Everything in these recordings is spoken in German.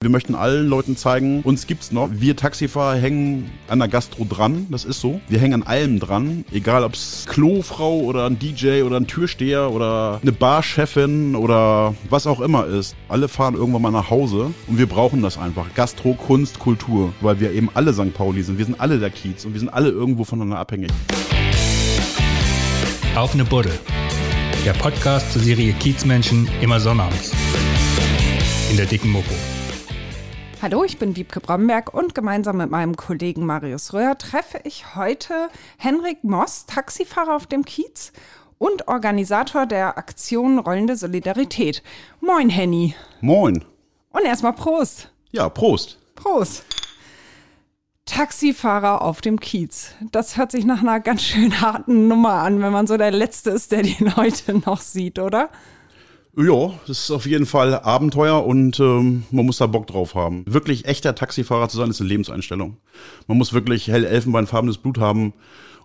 Wir möchten allen Leuten zeigen, uns gibt's noch. Wir Taxifahrer hängen an der Gastro dran, das ist so. Wir hängen an allem dran, egal ob's Klofrau oder ein DJ oder ein Türsteher oder eine Barchefin oder was auch immer ist. Alle fahren irgendwann mal nach Hause und wir brauchen das einfach. Gastro, Kunst, Kultur, weil wir eben alle St. Pauli sind. Wir sind alle der Kiez und wir sind alle irgendwo voneinander abhängig. Auf eine Buddel. Der Podcast zur Serie Kiezmenschen immer sonnabends. In der dicken Mopo. Hallo, ich bin Wiebke Bromberg und gemeinsam mit meinem Kollegen Marius Röhr treffe ich heute Henrik Moss, Taxifahrer auf dem Kiez und Organisator der Aktion Rollende Solidarität. Moin, Henny. Moin. Und erstmal Prost. Ja, Prost. Prost. Taxifahrer auf dem Kiez. Das hört sich nach einer ganz schön harten Nummer an, wenn man so der Letzte ist, der die Leute noch sieht, oder? Ja, das ist auf jeden Fall Abenteuer und ähm, man muss da Bock drauf haben. Wirklich echter Taxifahrer zu sein, ist eine Lebenseinstellung. Man muss wirklich hell elfenbeinfarbenes Blut haben,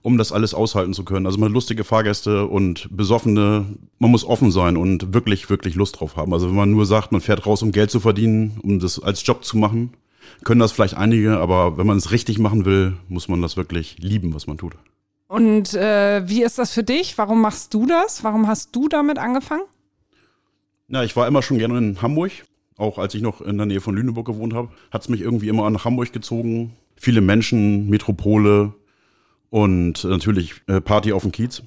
um das alles aushalten zu können. Also man hat lustige Fahrgäste und besoffene. Man muss offen sein und wirklich, wirklich Lust drauf haben. Also wenn man nur sagt, man fährt raus, um Geld zu verdienen, um das als Job zu machen, können das vielleicht einige, aber wenn man es richtig machen will, muss man das wirklich lieben, was man tut. Und äh, wie ist das für dich? Warum machst du das? Warum hast du damit angefangen? Ja, ich war immer schon gerne in Hamburg. Auch als ich noch in der Nähe von Lüneburg gewohnt habe, hat es mich irgendwie immer nach Hamburg gezogen. Viele Menschen, Metropole und natürlich äh, Party auf dem Kiez.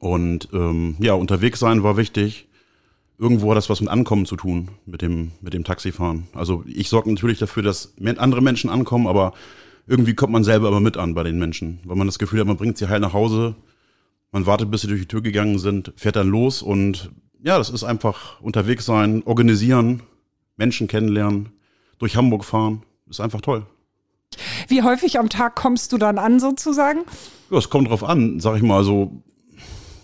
Und ähm, ja, unterwegs sein war wichtig. Irgendwo hat das was mit Ankommen zu tun, mit dem, mit dem Taxifahren. Also ich sorge natürlich dafür, dass andere Menschen ankommen, aber irgendwie kommt man selber immer mit an bei den Menschen, weil man das Gefühl hat, man bringt sie heil nach Hause, man wartet, bis sie durch die Tür gegangen sind, fährt dann los und ja, das ist einfach unterwegs sein, organisieren, Menschen kennenlernen, durch Hamburg fahren. Ist einfach toll. Wie häufig am Tag kommst du dann an, sozusagen? Ja, es kommt drauf an, sag ich mal. So,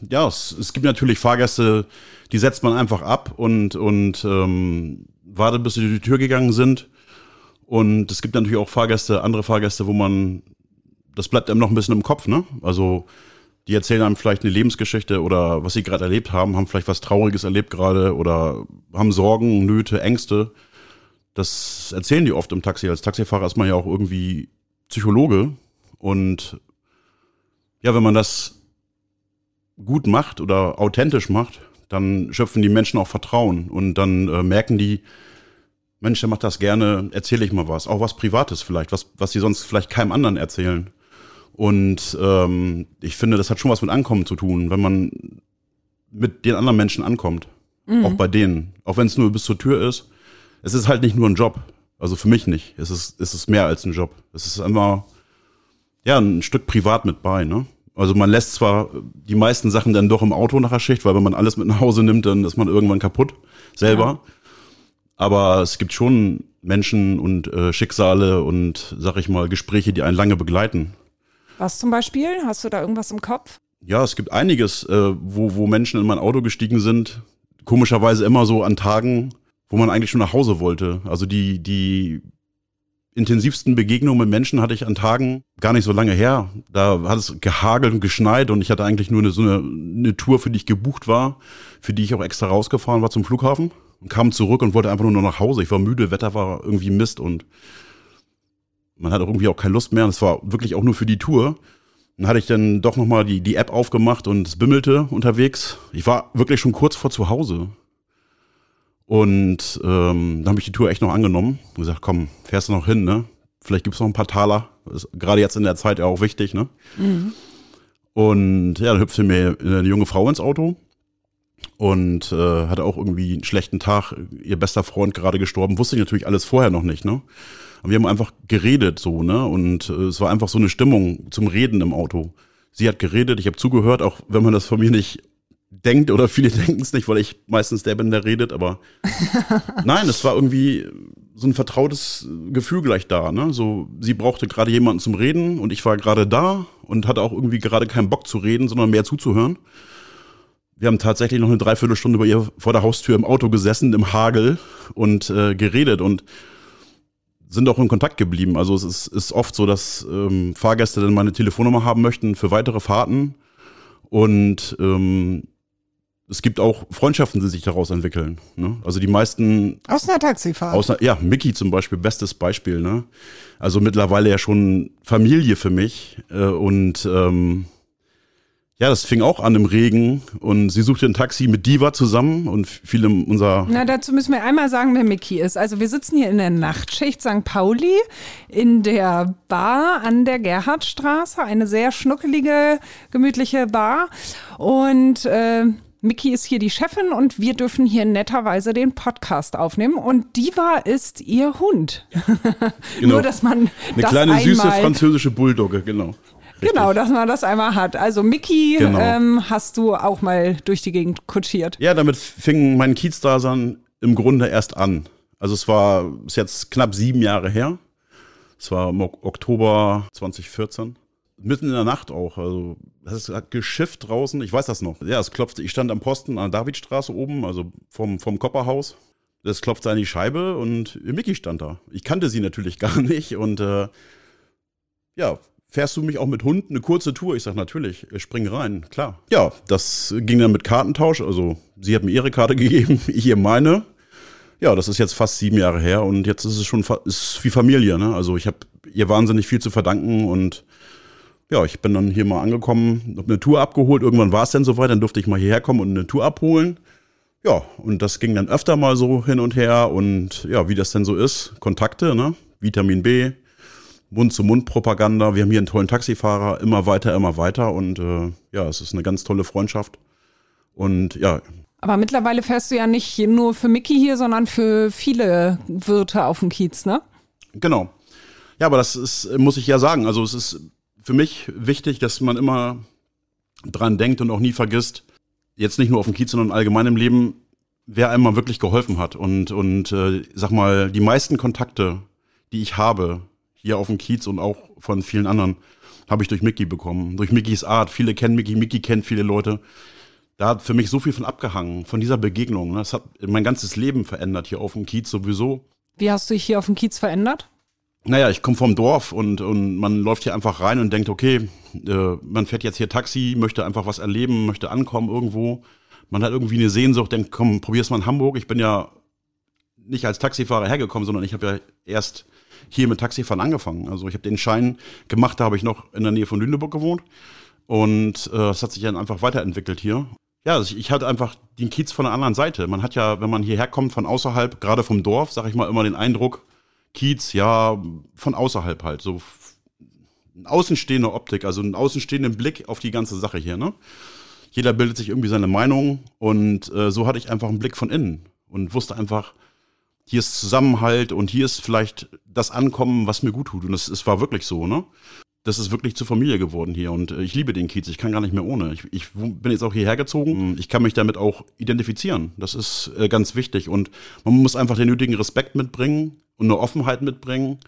ja, es, es gibt natürlich Fahrgäste, die setzt man einfach ab und, und ähm, wartet, bis sie durch die Tür gegangen sind. Und es gibt natürlich auch Fahrgäste, andere Fahrgäste, wo man, das bleibt einem noch ein bisschen im Kopf, ne? Also die erzählen einem vielleicht eine Lebensgeschichte oder was sie gerade erlebt haben, haben vielleicht was Trauriges erlebt gerade oder haben Sorgen, Nöte, Ängste. Das erzählen die oft im Taxi. Als Taxifahrer ist man ja auch irgendwie Psychologe. Und ja, wenn man das gut macht oder authentisch macht, dann schöpfen die Menschen auch Vertrauen und dann äh, merken die, Mensch, der macht das gerne, erzähle ich mal was. Auch was Privates vielleicht, was, was sie sonst vielleicht keinem anderen erzählen. Und ähm, ich finde, das hat schon was mit Ankommen zu tun, wenn man mit den anderen Menschen ankommt. Mhm. Auch bei denen. Auch wenn es nur bis zur Tür ist. Es ist halt nicht nur ein Job. Also für mich nicht. Es ist, es ist mehr als ein Job. Es ist immer, ja, ein Stück privat mit bei, ne? Also man lässt zwar die meisten Sachen dann doch im Auto nach der Schicht, weil wenn man alles mit nach Hause nimmt, dann ist man irgendwann kaputt selber. Ja. Aber es gibt schon Menschen und äh, Schicksale und, sag ich mal, Gespräche, die einen lange begleiten. Was zum Beispiel? Hast du da irgendwas im Kopf? Ja, es gibt einiges, äh, wo, wo Menschen in mein Auto gestiegen sind. Komischerweise immer so an Tagen, wo man eigentlich schon nach Hause wollte. Also die, die intensivsten Begegnungen mit Menschen hatte ich an Tagen gar nicht so lange her. Da hat es gehagelt und geschneit und ich hatte eigentlich nur eine, so eine, eine Tour, für die ich gebucht war, für die ich auch extra rausgefahren war zum Flughafen und kam zurück und wollte einfach nur noch nach Hause. Ich war müde, Wetter war irgendwie Mist und man hat auch irgendwie auch keine Lust mehr. Und es war wirklich auch nur für die Tour. Dann hatte ich dann doch nochmal die, die App aufgemacht und es bimmelte unterwegs. Ich war wirklich schon kurz vor zu Hause. Und ähm, dann habe ich die Tour echt noch angenommen und gesagt, komm, fährst du noch hin, ne? Vielleicht gibt's noch ein paar Taler. Ist gerade jetzt in der Zeit ja auch wichtig, ne? Mhm. Und ja, dann hüpfte mir eine junge Frau ins Auto und äh, hatte auch irgendwie einen schlechten Tag. Ihr bester Freund gerade gestorben. Wusste ich natürlich alles vorher noch nicht, ne? Und wir haben einfach geredet so, ne? Und äh, es war einfach so eine Stimmung zum Reden im Auto. Sie hat geredet, ich habe zugehört, auch wenn man das von mir nicht denkt oder viele denken es nicht, weil ich meistens der bin, der redet, aber nein, es war irgendwie so ein vertrautes Gefühl gleich da, ne? So, sie brauchte gerade jemanden zum Reden und ich war gerade da und hatte auch irgendwie gerade keinen Bock zu reden, sondern mehr zuzuhören. Wir haben tatsächlich noch eine Dreiviertelstunde bei ihr vor der Haustür im Auto gesessen, im Hagel und äh, geredet und sind auch in Kontakt geblieben. Also es ist, ist oft so, dass ähm, Fahrgäste dann meine Telefonnummer haben möchten für weitere Fahrten. Und ähm, es gibt auch Freundschaften, die sich daraus entwickeln. Ne? Also die meisten. Aus einer Taxifahrt. Aus einer, ja, Mickey zum Beispiel, bestes Beispiel. Ne? Also mittlerweile ja schon Familie für mich. Äh, und ähm, ja, das fing auch an im Regen und sie suchte ein Taxi mit Diva zusammen und viele unserer. Na, dazu müssen wir einmal sagen, wer Mickey ist. Also wir sitzen hier in der Nachtschicht St. Pauli in der Bar an der Gerhardstraße, eine sehr schnuckelige, gemütliche Bar und äh, Mickey ist hier die Chefin und wir dürfen hier netterweise den Podcast aufnehmen. Und Diva ist ihr Hund. Genau. Nur, dass man Eine das kleine süße einmal, französische Bulldogge, genau. Richtig. Genau, dass man das einmal hat. Also Mickey Genau. ähm, hast du auch mal durch die Gegend kutschiert. Ja, damit fing mein Kiezdasein im Grunde erst an. Also es war ist jetzt knapp sieben Jahre her. Es war im Ok- Oktober 2014. Mitten in der Nacht auch. Also es hat geschifft draußen. Ich weiß das noch. Ja, es klopfte. Ich stand am Posten an der Davidstraße oben, also vom, vom Kopperhaus. Es klopfte an die Scheibe und Mickey stand da. Ich kannte sie natürlich gar nicht. Und äh, ja, fährst du mich auch mit Hund eine kurze Tour? Ich sag natürlich, spring rein, klar. Ja, das ging dann mit Kartentausch. Also sie hat mir ihre Karte gegeben, ich ihr meine. Ja, das ist jetzt fast sieben Jahre her und jetzt ist es schon ist wie Familie. Ne? Also ich habe ihr wahnsinnig viel zu verdanken und ja, ich bin dann hier mal angekommen, habe eine Tour abgeholt. Irgendwann war es dann soweit, dann durfte ich mal hierher kommen und eine Tour abholen. Ja, und das ging dann öfter mal so hin und her und ja, wie das denn so ist, Kontakte, ne? Vitamin B, Mund-zu-Mund-Propaganda. Wir haben hier einen tollen Taxifahrer, immer weiter, immer weiter und äh, ja, es ist eine ganz tolle Freundschaft. Und ja, Aber mittlerweile fährst du ja nicht nur für Mickey hier, sondern für viele Wirte auf dem Kiez, ne? Genau. Ja, aber das ist, muss ich ja sagen. Also es ist für mich wichtig, dass man immer dran denkt und auch nie vergisst, jetzt nicht nur auf dem Kiez, sondern allgemein im Leben, wer einem mal wirklich geholfen hat. Und, und äh, sag mal, die meisten Kontakte, die ich habe, hier auf dem Kiez und auch von vielen anderen, habe ich durch Mickey bekommen. Durch Mickys Art. Viele kennen Mickey, Mickey kennt viele Leute. Da hat für mich so viel von abgehangen, von dieser Begegnung. ne? Das hat mein ganzes Leben verändert hier auf dem Kiez sowieso. Wie hast du dich hier auf dem Kiez verändert? Naja, ich komme vom Dorf und, und man läuft hier einfach rein und denkt, okay, äh, man fährt jetzt hier Taxi, möchte einfach was erleben, möchte ankommen irgendwo. Man hat irgendwie eine Sehnsucht, denkt, komm, probier's mal in Hamburg. Ich bin ja nicht als Taxifahrer hergekommen, sondern ich habe ja erst hier mit Taxifahren angefangen. Also ich habe den Schein gemacht, da habe ich noch in der Nähe von Lüneburg gewohnt. Und äh, es hat sich dann einfach weiterentwickelt hier. Ja, also ich, ich hatte einfach den Kiez von der anderen Seite. Man hat ja, wenn man hierher kommt von außerhalb, gerade vom Dorf, sag ich mal, immer den Eindruck, Kiez, ja, von außerhalb halt. So eine außenstehende Optik, also einen außenstehenden Blick auf die ganze Sache hier, ne? Jeder bildet sich irgendwie seine Meinung und äh, so hatte ich einfach einen Blick von innen und wusste einfach, hier ist Zusammenhalt und hier ist vielleicht das Ankommen, was mir gut tut. Und es, es war wirklich so, ne? Das ist wirklich zur Familie geworden hier und äh, ich liebe den Kiez. Ich kann gar nicht mehr ohne. Ich, ich bin jetzt auch hierher gezogen. Ich kann mich damit auch identifizieren. Das ist äh, ganz wichtig und man muss einfach den nötigen Respekt mitbringen und eine Offenheit mitbringen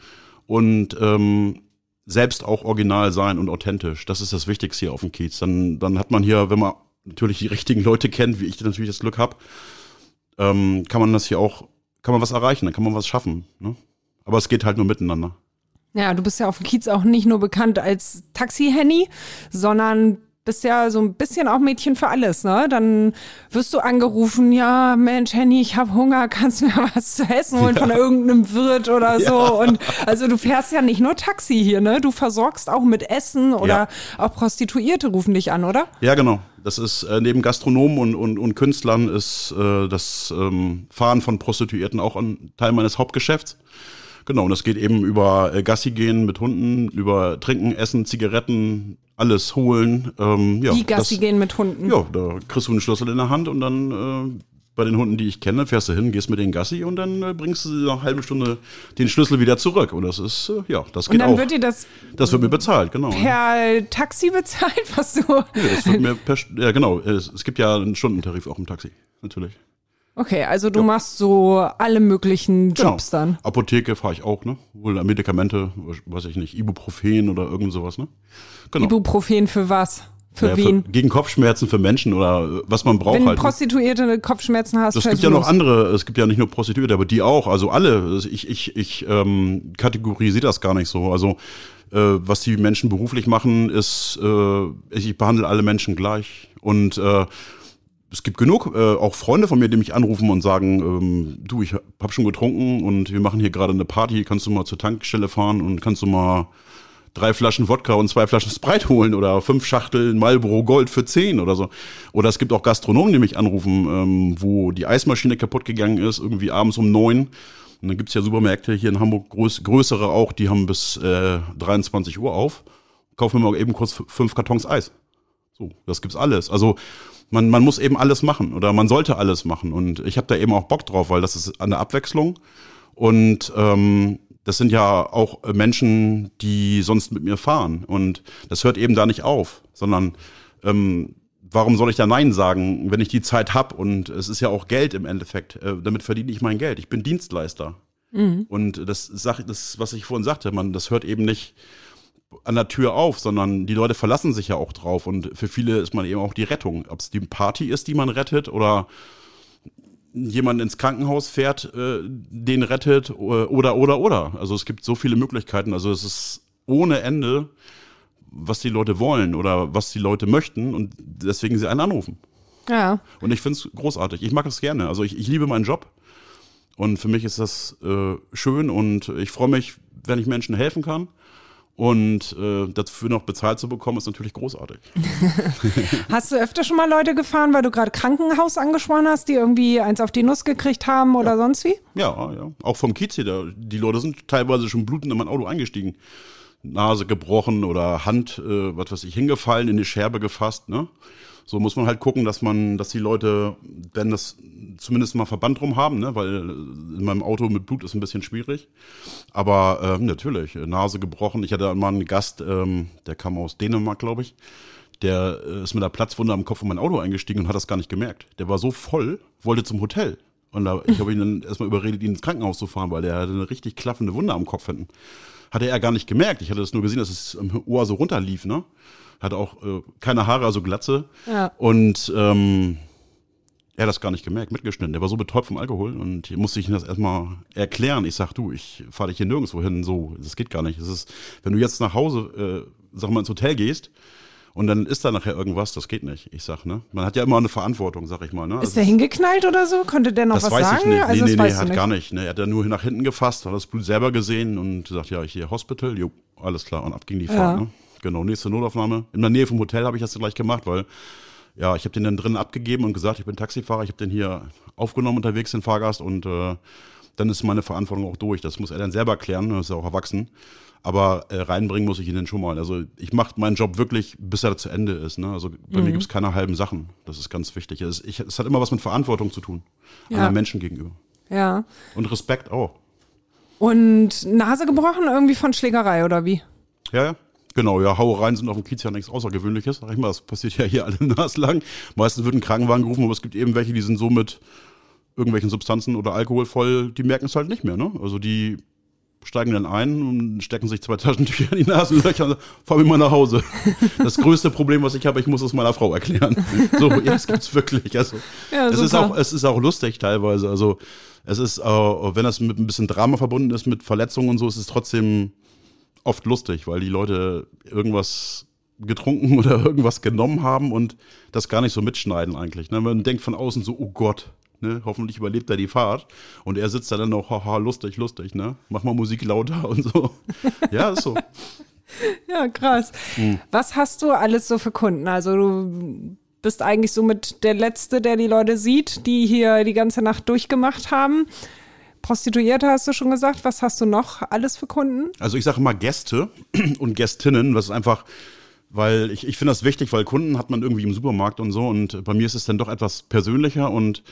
und ähm, selbst auch original sein und authentisch. Das ist das Wichtigste hier auf dem Kiez. Dann, dann hat man hier, wenn man natürlich die richtigen Leute kennt, wie ich natürlich das Glück habe, ähm, kann man das hier auch, kann man was erreichen, dann kann man was schaffen. Ne? Aber es geht halt nur miteinander. Ja, du bist ja auf dem Kiez auch nicht nur bekannt als Taxi-Henny, sondern bist ja so ein bisschen auch Mädchen für alles, ne? Dann wirst du angerufen, ja, Mensch, Henny, ich hab Hunger, kannst du mir was zu essen holen von irgendeinem Wirt oder so? Und also du fährst ja nicht nur Taxi hier, ne? Du versorgst auch mit Essen oder auch Prostituierte rufen dich an, oder? Ja, genau. Das ist äh, neben Gastronomen und, und, und Künstlern ist äh, das ähm, Fahren von Prostituierten auch ein Teil meines Hauptgeschäfts. Genau, und das geht eben über äh, Gassi gehen mit Hunden, über Trinken, Essen, Zigaretten, alles holen. Ähm, ja, Die Gassi das, gehen mit Hunden. Ja, da kriegst du einen Schlüssel in der Hand und dann äh, bei den Hunden, die ich kenne, fährst du hin, gehst mit den Gassi und dann äh, bringst du nach einer halben Stunde den Schlüssel wieder zurück. Und das ist, äh, ja, das Und geht dann auch. wird dir das das wird mir bezahlt, genau. per Taxi bezahlt, was du. Ja, das wird mir per, ja, genau. Es, es gibt ja einen Stundentarif auch im Taxi, natürlich. Okay, also du machst so alle möglichen Jobs genau. dann. Apotheke fahre ich auch, ne? Wohl Medikamente, weiß ich nicht, Ibuprofen oder irgend sowas, ne? Genau. Ibuprofen für was? Für Ja, wen? gegen Kopfschmerzen für Menschen oder äh, was man braucht Wenn halt. ne? Prostituierte Kopfschmerzen hast, Es fährst gibt ja du noch los. andere, es gibt ja nicht nur Prostituierte, aber die auch, also alle. Ich, ich, ich ähm, kategorisiere das gar nicht so. Also äh, was die Menschen beruflich machen, ist, äh, ich behandle alle Menschen gleich. Und äh, es gibt genug, äh, auch Freunde von mir, die mich anrufen und sagen, ähm, du, ich hab schon getrunken und wir machen hier gerade eine Party, kannst du mal zur Tankstelle fahren und kannst du mal drei Flaschen Wodka und zwei Flaschen Sprite holen oder fünf Schachteln Marlboro Gold für zehn oder so. Oder es gibt auch Gastronomen, die mich anrufen, ähm, wo die Eismaschine kaputt gegangen ist, irgendwie abends um neun. Und dann gibt's ja Supermärkte hier in Hamburg, groß, größere auch, die haben bis äh, 23 Uhr auf. Kaufen wir mal eben kurz fünf Kartons Eis. So, das gibt's alles. Also man, man muss eben alles machen oder man sollte alles machen. Und ich habe da eben auch Bock drauf, weil das ist eine Abwechslung. Und ähm, das sind ja auch Menschen, die sonst mit mir fahren. Und das hört eben da nicht auf, sondern ähm, warum soll ich da Nein sagen, wenn ich die Zeit hab Und es ist ja auch Geld im Endeffekt. Äh, damit verdiene ich mein Geld. Ich bin Dienstleister. Mhm. Und das, das, was ich vorhin sagte, man, das hört eben nicht an der Tür auf, sondern die Leute verlassen sich ja auch drauf. Und für viele ist man eben auch die Rettung. Ob es die Party ist, die man rettet oder jemand ins Krankenhaus fährt, äh, den rettet oder, oder, oder. Also es gibt so viele Möglichkeiten. Also es ist ohne Ende, was die Leute wollen oder was die Leute möchten und deswegen sie einen anrufen. Ja. Und ich finde es großartig. Ich mag das gerne. Also ich, ich liebe meinen Job. Und für mich ist das äh, schön und ich freue mich, wenn ich Menschen helfen kann. Und äh, dafür noch bezahlt zu bekommen, ist natürlich großartig. hast du öfter schon mal Leute gefahren, weil du gerade Krankenhaus angesprochen hast, die irgendwie eins auf die Nuss gekriegt haben oder ja. sonst wie? Ja, ja. Auch vom Kiez hier. Die Leute sind teilweise schon blutend in mein Auto eingestiegen. Nase gebrochen oder Hand, äh, was weiß ich, hingefallen, in die Scherbe gefasst, ne? So muss man halt gucken, dass man, dass die Leute, wenn das zumindest mal Verband drum haben, ne, weil in meinem Auto mit Blut ist ein bisschen schwierig. Aber ähm, natürlich, Nase gebrochen. Ich hatte mal einen Gast, ähm, der kam aus Dänemark, glaube ich. Der äh, ist mit einer Platzwunde am Kopf in mein Auto eingestiegen und hat das gar nicht gemerkt. Der war so voll, wollte zum Hotel. Und da, ich habe ihn dann erstmal überredet, ihn ins Krankenhaus zu fahren, weil der hatte eine richtig klaffende Wunde am Kopf hinten. Hatte er gar nicht gemerkt. Ich hatte das nur gesehen, dass es am Ohr so runterlief, ne? Hat auch äh, keine Haare, also Glatze. Ja. Und ähm, er hat das gar nicht gemerkt, mitgeschnitten. Der war so betäubt vom Alkohol und hier musste ich ihm das erstmal erklären. Ich sag, du, ich fahre dich hier nirgendwo hin, so, das geht gar nicht. Das ist, wenn du jetzt nach Hause, äh, sag mal, ins Hotel gehst, und dann ist da nachher irgendwas, das geht nicht. Ich sag, ne? Man hat ja immer eine Verantwortung, sag ich mal. Ne? Ist also, der hingeknallt oder so? Konnte der noch das was weiß sagen? Ich nicht. Also nee, nee, das nee, weißt hat nicht. gar nicht. Ne? Er hat ja nur nach hinten gefasst, hat das Blut selber gesehen und gesagt, ja, hier Hospital, jo, alles klar. Und ab ging die Fahrt. Ja. Ne? Genau, nächste Notaufnahme. In der Nähe vom Hotel habe ich das gleich gemacht, weil ja, ich habe den dann drinnen abgegeben und gesagt, ich bin Taxifahrer, ich habe den hier aufgenommen unterwegs, den Fahrgast, und äh, dann ist meine Verantwortung auch durch. Das muss er dann selber klären, er ist ja auch erwachsen. Aber äh, reinbringen muss ich ihn dann schon mal. Also ich mache meinen Job wirklich, bis er zu Ende ist. Ne? Also bei Mhm. mir gibt's keine halben Sachen. Das ist ganz wichtig. Es, ich, es hat immer was mit Verantwortung zu tun. Ja. Anderen Menschen gegenüber. Ja. Und Respekt auch. Und Nase gebrochen irgendwie von Schlägerei oder wie? Ja, ja. Genau, ja, Hauereien sind auf dem Kiez ja nichts Außergewöhnliches, sag ich mal. Das passiert ja hier alle naslang. Meistens wird ein Krankenwagen gerufen, aber es gibt eben welche, die sind so mit irgendwelchen Substanzen oder Alkohol voll, die merken es halt nicht mehr, ne? Also die steigen dann ein und stecken sich zwei Taschentücher in die Nasenlöcher und sagen, fahr mir mal nach Hause. Das größte Problem, was ich habe, ich muss es meiner Frau erklären. So, ja, das gibt's wirklich. Also, Ja, es ist auch, es ist auch lustig teilweise. Also, es ist, äh, wenn das mit ein bisschen Drama verbunden ist, mit Verletzungen und so, ist es trotzdem oft lustig, weil die Leute irgendwas getrunken oder irgendwas genommen haben und das gar nicht so mitschneiden eigentlich. Ne? Man denkt von außen so, oh Gott, ne? hoffentlich überlebt er die Fahrt. Und er sitzt da dann noch, haha, lustig, lustig, ne? Mach mal Musik lauter und so. ja, ist so. Ja, krass. Hm. Was hast du alles so für Kunden? Also du bist eigentlich so mit der Letzte, der die Leute sieht, die hier die ganze Nacht durchgemacht haben. Prostituierte hast du schon gesagt. Was hast du noch alles für Kunden? Also ich sage immer Gäste und Gästinnen, was ist einfach, weil ich, ich finde das wichtig, weil Kunden hat man irgendwie im Supermarkt und so und bei mir ist es dann doch etwas persönlicher und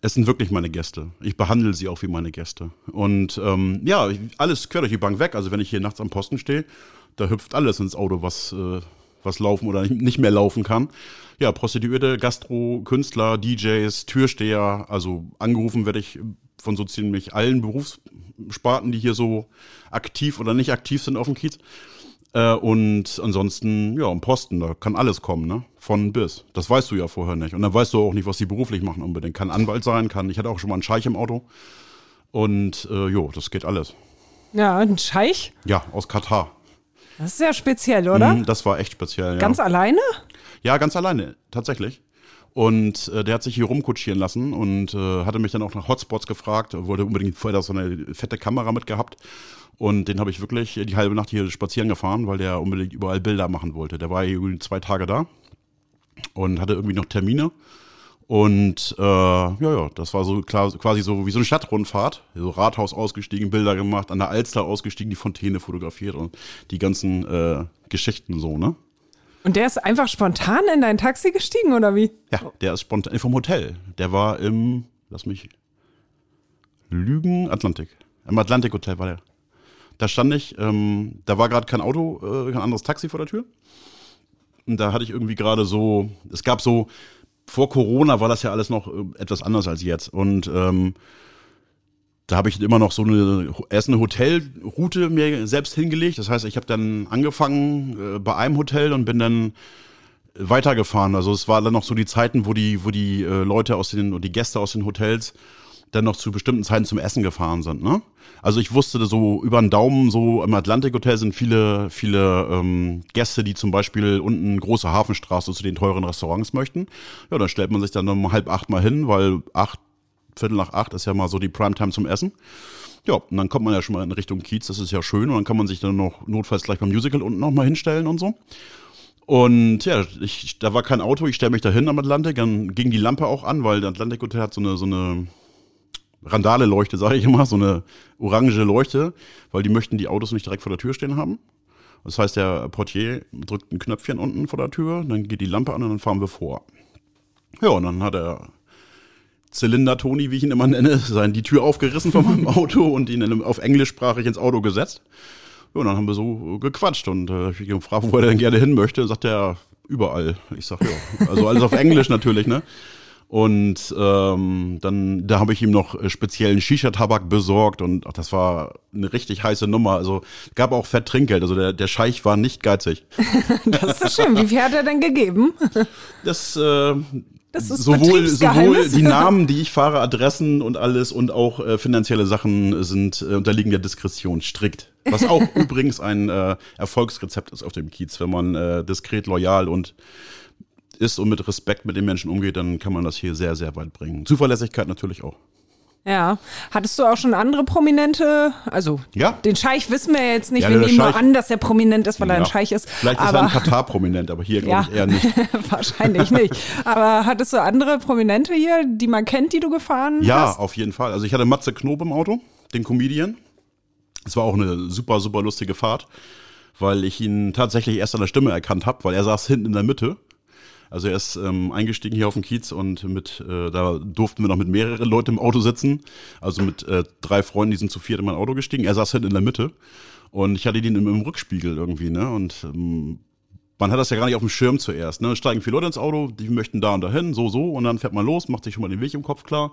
es sind wirklich meine Gäste. Ich behandle sie auch wie meine Gäste. Und ähm, ja, alles quer durch die Bank weg. Also wenn ich hier nachts am Posten stehe, da hüpft alles ins Auto, was, äh, was laufen oder nicht mehr laufen kann. Ja, Prostituierte, Gastro, Künstler, DJs, Türsteher, also angerufen werde ich von so ziemlich allen Berufssparten, die hier so aktiv oder nicht aktiv sind auf dem Kiez. Äh, und ansonsten, ja, am Posten, da kann alles kommen, ne? Von bis. Das weißt du ja vorher nicht. Und dann weißt du auch nicht, was die beruflich machen unbedingt. Kann Anwalt sein, kann, ich hatte auch schon mal einen Scheich im Auto. Und äh, jo, das geht alles. Ja, ein Scheich. Ja, aus Katar. Das ist sehr speziell, oder? Mhm, das war echt speziell, ja. Ganz alleine? Ja, ganz alleine, tatsächlich. Und äh, der hat sich hier rumkutschieren lassen und äh, hatte mich dann auch nach Hotspots gefragt, wollte unbedingt vorher so eine fette Kamera mitgehabt. Und den habe ich wirklich die halbe Nacht hier spazieren gefahren, weil der unbedingt überall Bilder machen wollte. Der war hier zwei Tage da und hatte irgendwie noch Termine. Und äh, ja, ja, das war so klar, quasi so wie so eine Stadtrundfahrt. So Rathaus ausgestiegen, Bilder gemacht, an der Alster ausgestiegen, die Fontäne fotografiert und die ganzen äh, Geschichten so, ne? Und der ist einfach spontan in dein Taxi gestiegen, oder wie? Ja, der ist spontan vom Hotel. Der war im, lass mich lügen, Atlantik. Im Atlantik Hotel war der. Da stand ich, ähm, da war gerade kein Auto, äh, kein anderes Taxi vor der Tür. Und da hatte ich irgendwie gerade so, es gab so, vor Corona war das ja alles noch äh, etwas anders als jetzt. Und ähm, da habe ich immer noch so eine, erst eine Hotelroute mir selbst hingelegt. Das heißt, ich habe dann angefangen äh, bei einem Hotel und bin dann weitergefahren. Also es war dann noch so die Zeiten, wo die, wo die äh, Leute aus den, und die Gäste aus den Hotels dann noch zu bestimmten Zeiten zum Essen gefahren sind. Ne? Also ich wusste so über den Daumen, so im Atlantik-Hotel sind viele, viele ähm, Gäste, die zum Beispiel unten große Hafenstraße zu den teuren Restaurants möchten. Ja, dann stellt man sich dann um halb acht mal hin, weil acht, Viertel nach acht ist ja mal so die Primetime zum Essen. Ja, und dann kommt man ja schon mal in Richtung Kiez, das ist ja schön. Und dann kann man sich dann noch notfalls gleich beim Musical unten noch mal hinstellen und so. Und ja, ich, da war kein Auto, ich stelle mich da hin am Atlantik, dann ging die Lampe auch an, weil der Atlantik Hotel hat so eine, so eine Randale-Leuchte, sage ich immer, so eine orange Leuchte, weil die möchten die Autos nicht direkt vor der Tür stehen haben. Das heißt, der Portier drückt ein Knöpfchen unten vor der Tür, dann geht die Lampe an und dann fahren wir vor. Ja, und dann hat der Zylinder-Toni, wie ich ihn immer nenne, sein, die Tür aufgerissen von meinem Auto und ihn auf englischsprachig ins Auto gesetzt. Ja, und dann haben wir so gequatscht und äh, ich gefragt, wo er denn gerne hin möchte. Sagt er, überall. Ich sag, ja, also alles auf Englisch natürlich, ne? Und ähm, dann, da habe ich ihm noch äh, speziellen Shisha-Tabak besorgt und ach, das war eine richtig heiße Nummer. Also gab auch Fett Trinkgeld. Also der, der Scheich war nicht geizig. das ist schön. Wie viel hat er denn gegeben? Das, äh, das ist sowohl, sowohl die Namen, die ich fahre, Adressen und alles und auch äh, finanzielle Sachen sind äh, unterliegen der Diskretion strikt. Was auch übrigens ein äh, Erfolgsrezept ist auf dem Kiez, wenn man äh, diskret, loyal und ist und mit Respekt mit den Menschen umgeht, dann kann man das hier sehr, sehr weit bringen. Zuverlässigkeit natürlich auch. Ja. Hattest du auch schon andere Prominente? Also, ja. den Scheich wissen wir jetzt nicht. Ja, wir nehmen nur an, dass er prominent ist, weil ja. er ein Scheich ist. Vielleicht aber, ist er ein Katar prominent, aber hier glaube ich eher nicht. Wahrscheinlich nicht. Aber hattest du andere Prominente hier, die man kennt, die du gefahren ja, hast? Ja, auf jeden Fall. Also, ich hatte Matze Knob im Auto, den Comedian. Es war auch eine super, super lustige Fahrt, weil ich ihn tatsächlich erst an der Stimme erkannt habe, weil er saß hinten in der Mitte also er ist ähm, eingestiegen hier auf dem Kiez und mit, äh, da durften wir noch mit mehreren Leuten im Auto sitzen. Also mit äh, drei Freunden, die sind zu viert in mein Auto gestiegen. Er saß hinten in der Mitte und ich hatte ihn im, im Rückspiegel irgendwie, ne? Und ähm, man hat das ja gar nicht auf dem Schirm zuerst. Ne? Steigen viele Leute ins Auto, die möchten da und dahin, so, so, und dann fährt man los, macht sich schon mal den Weg im Kopf klar.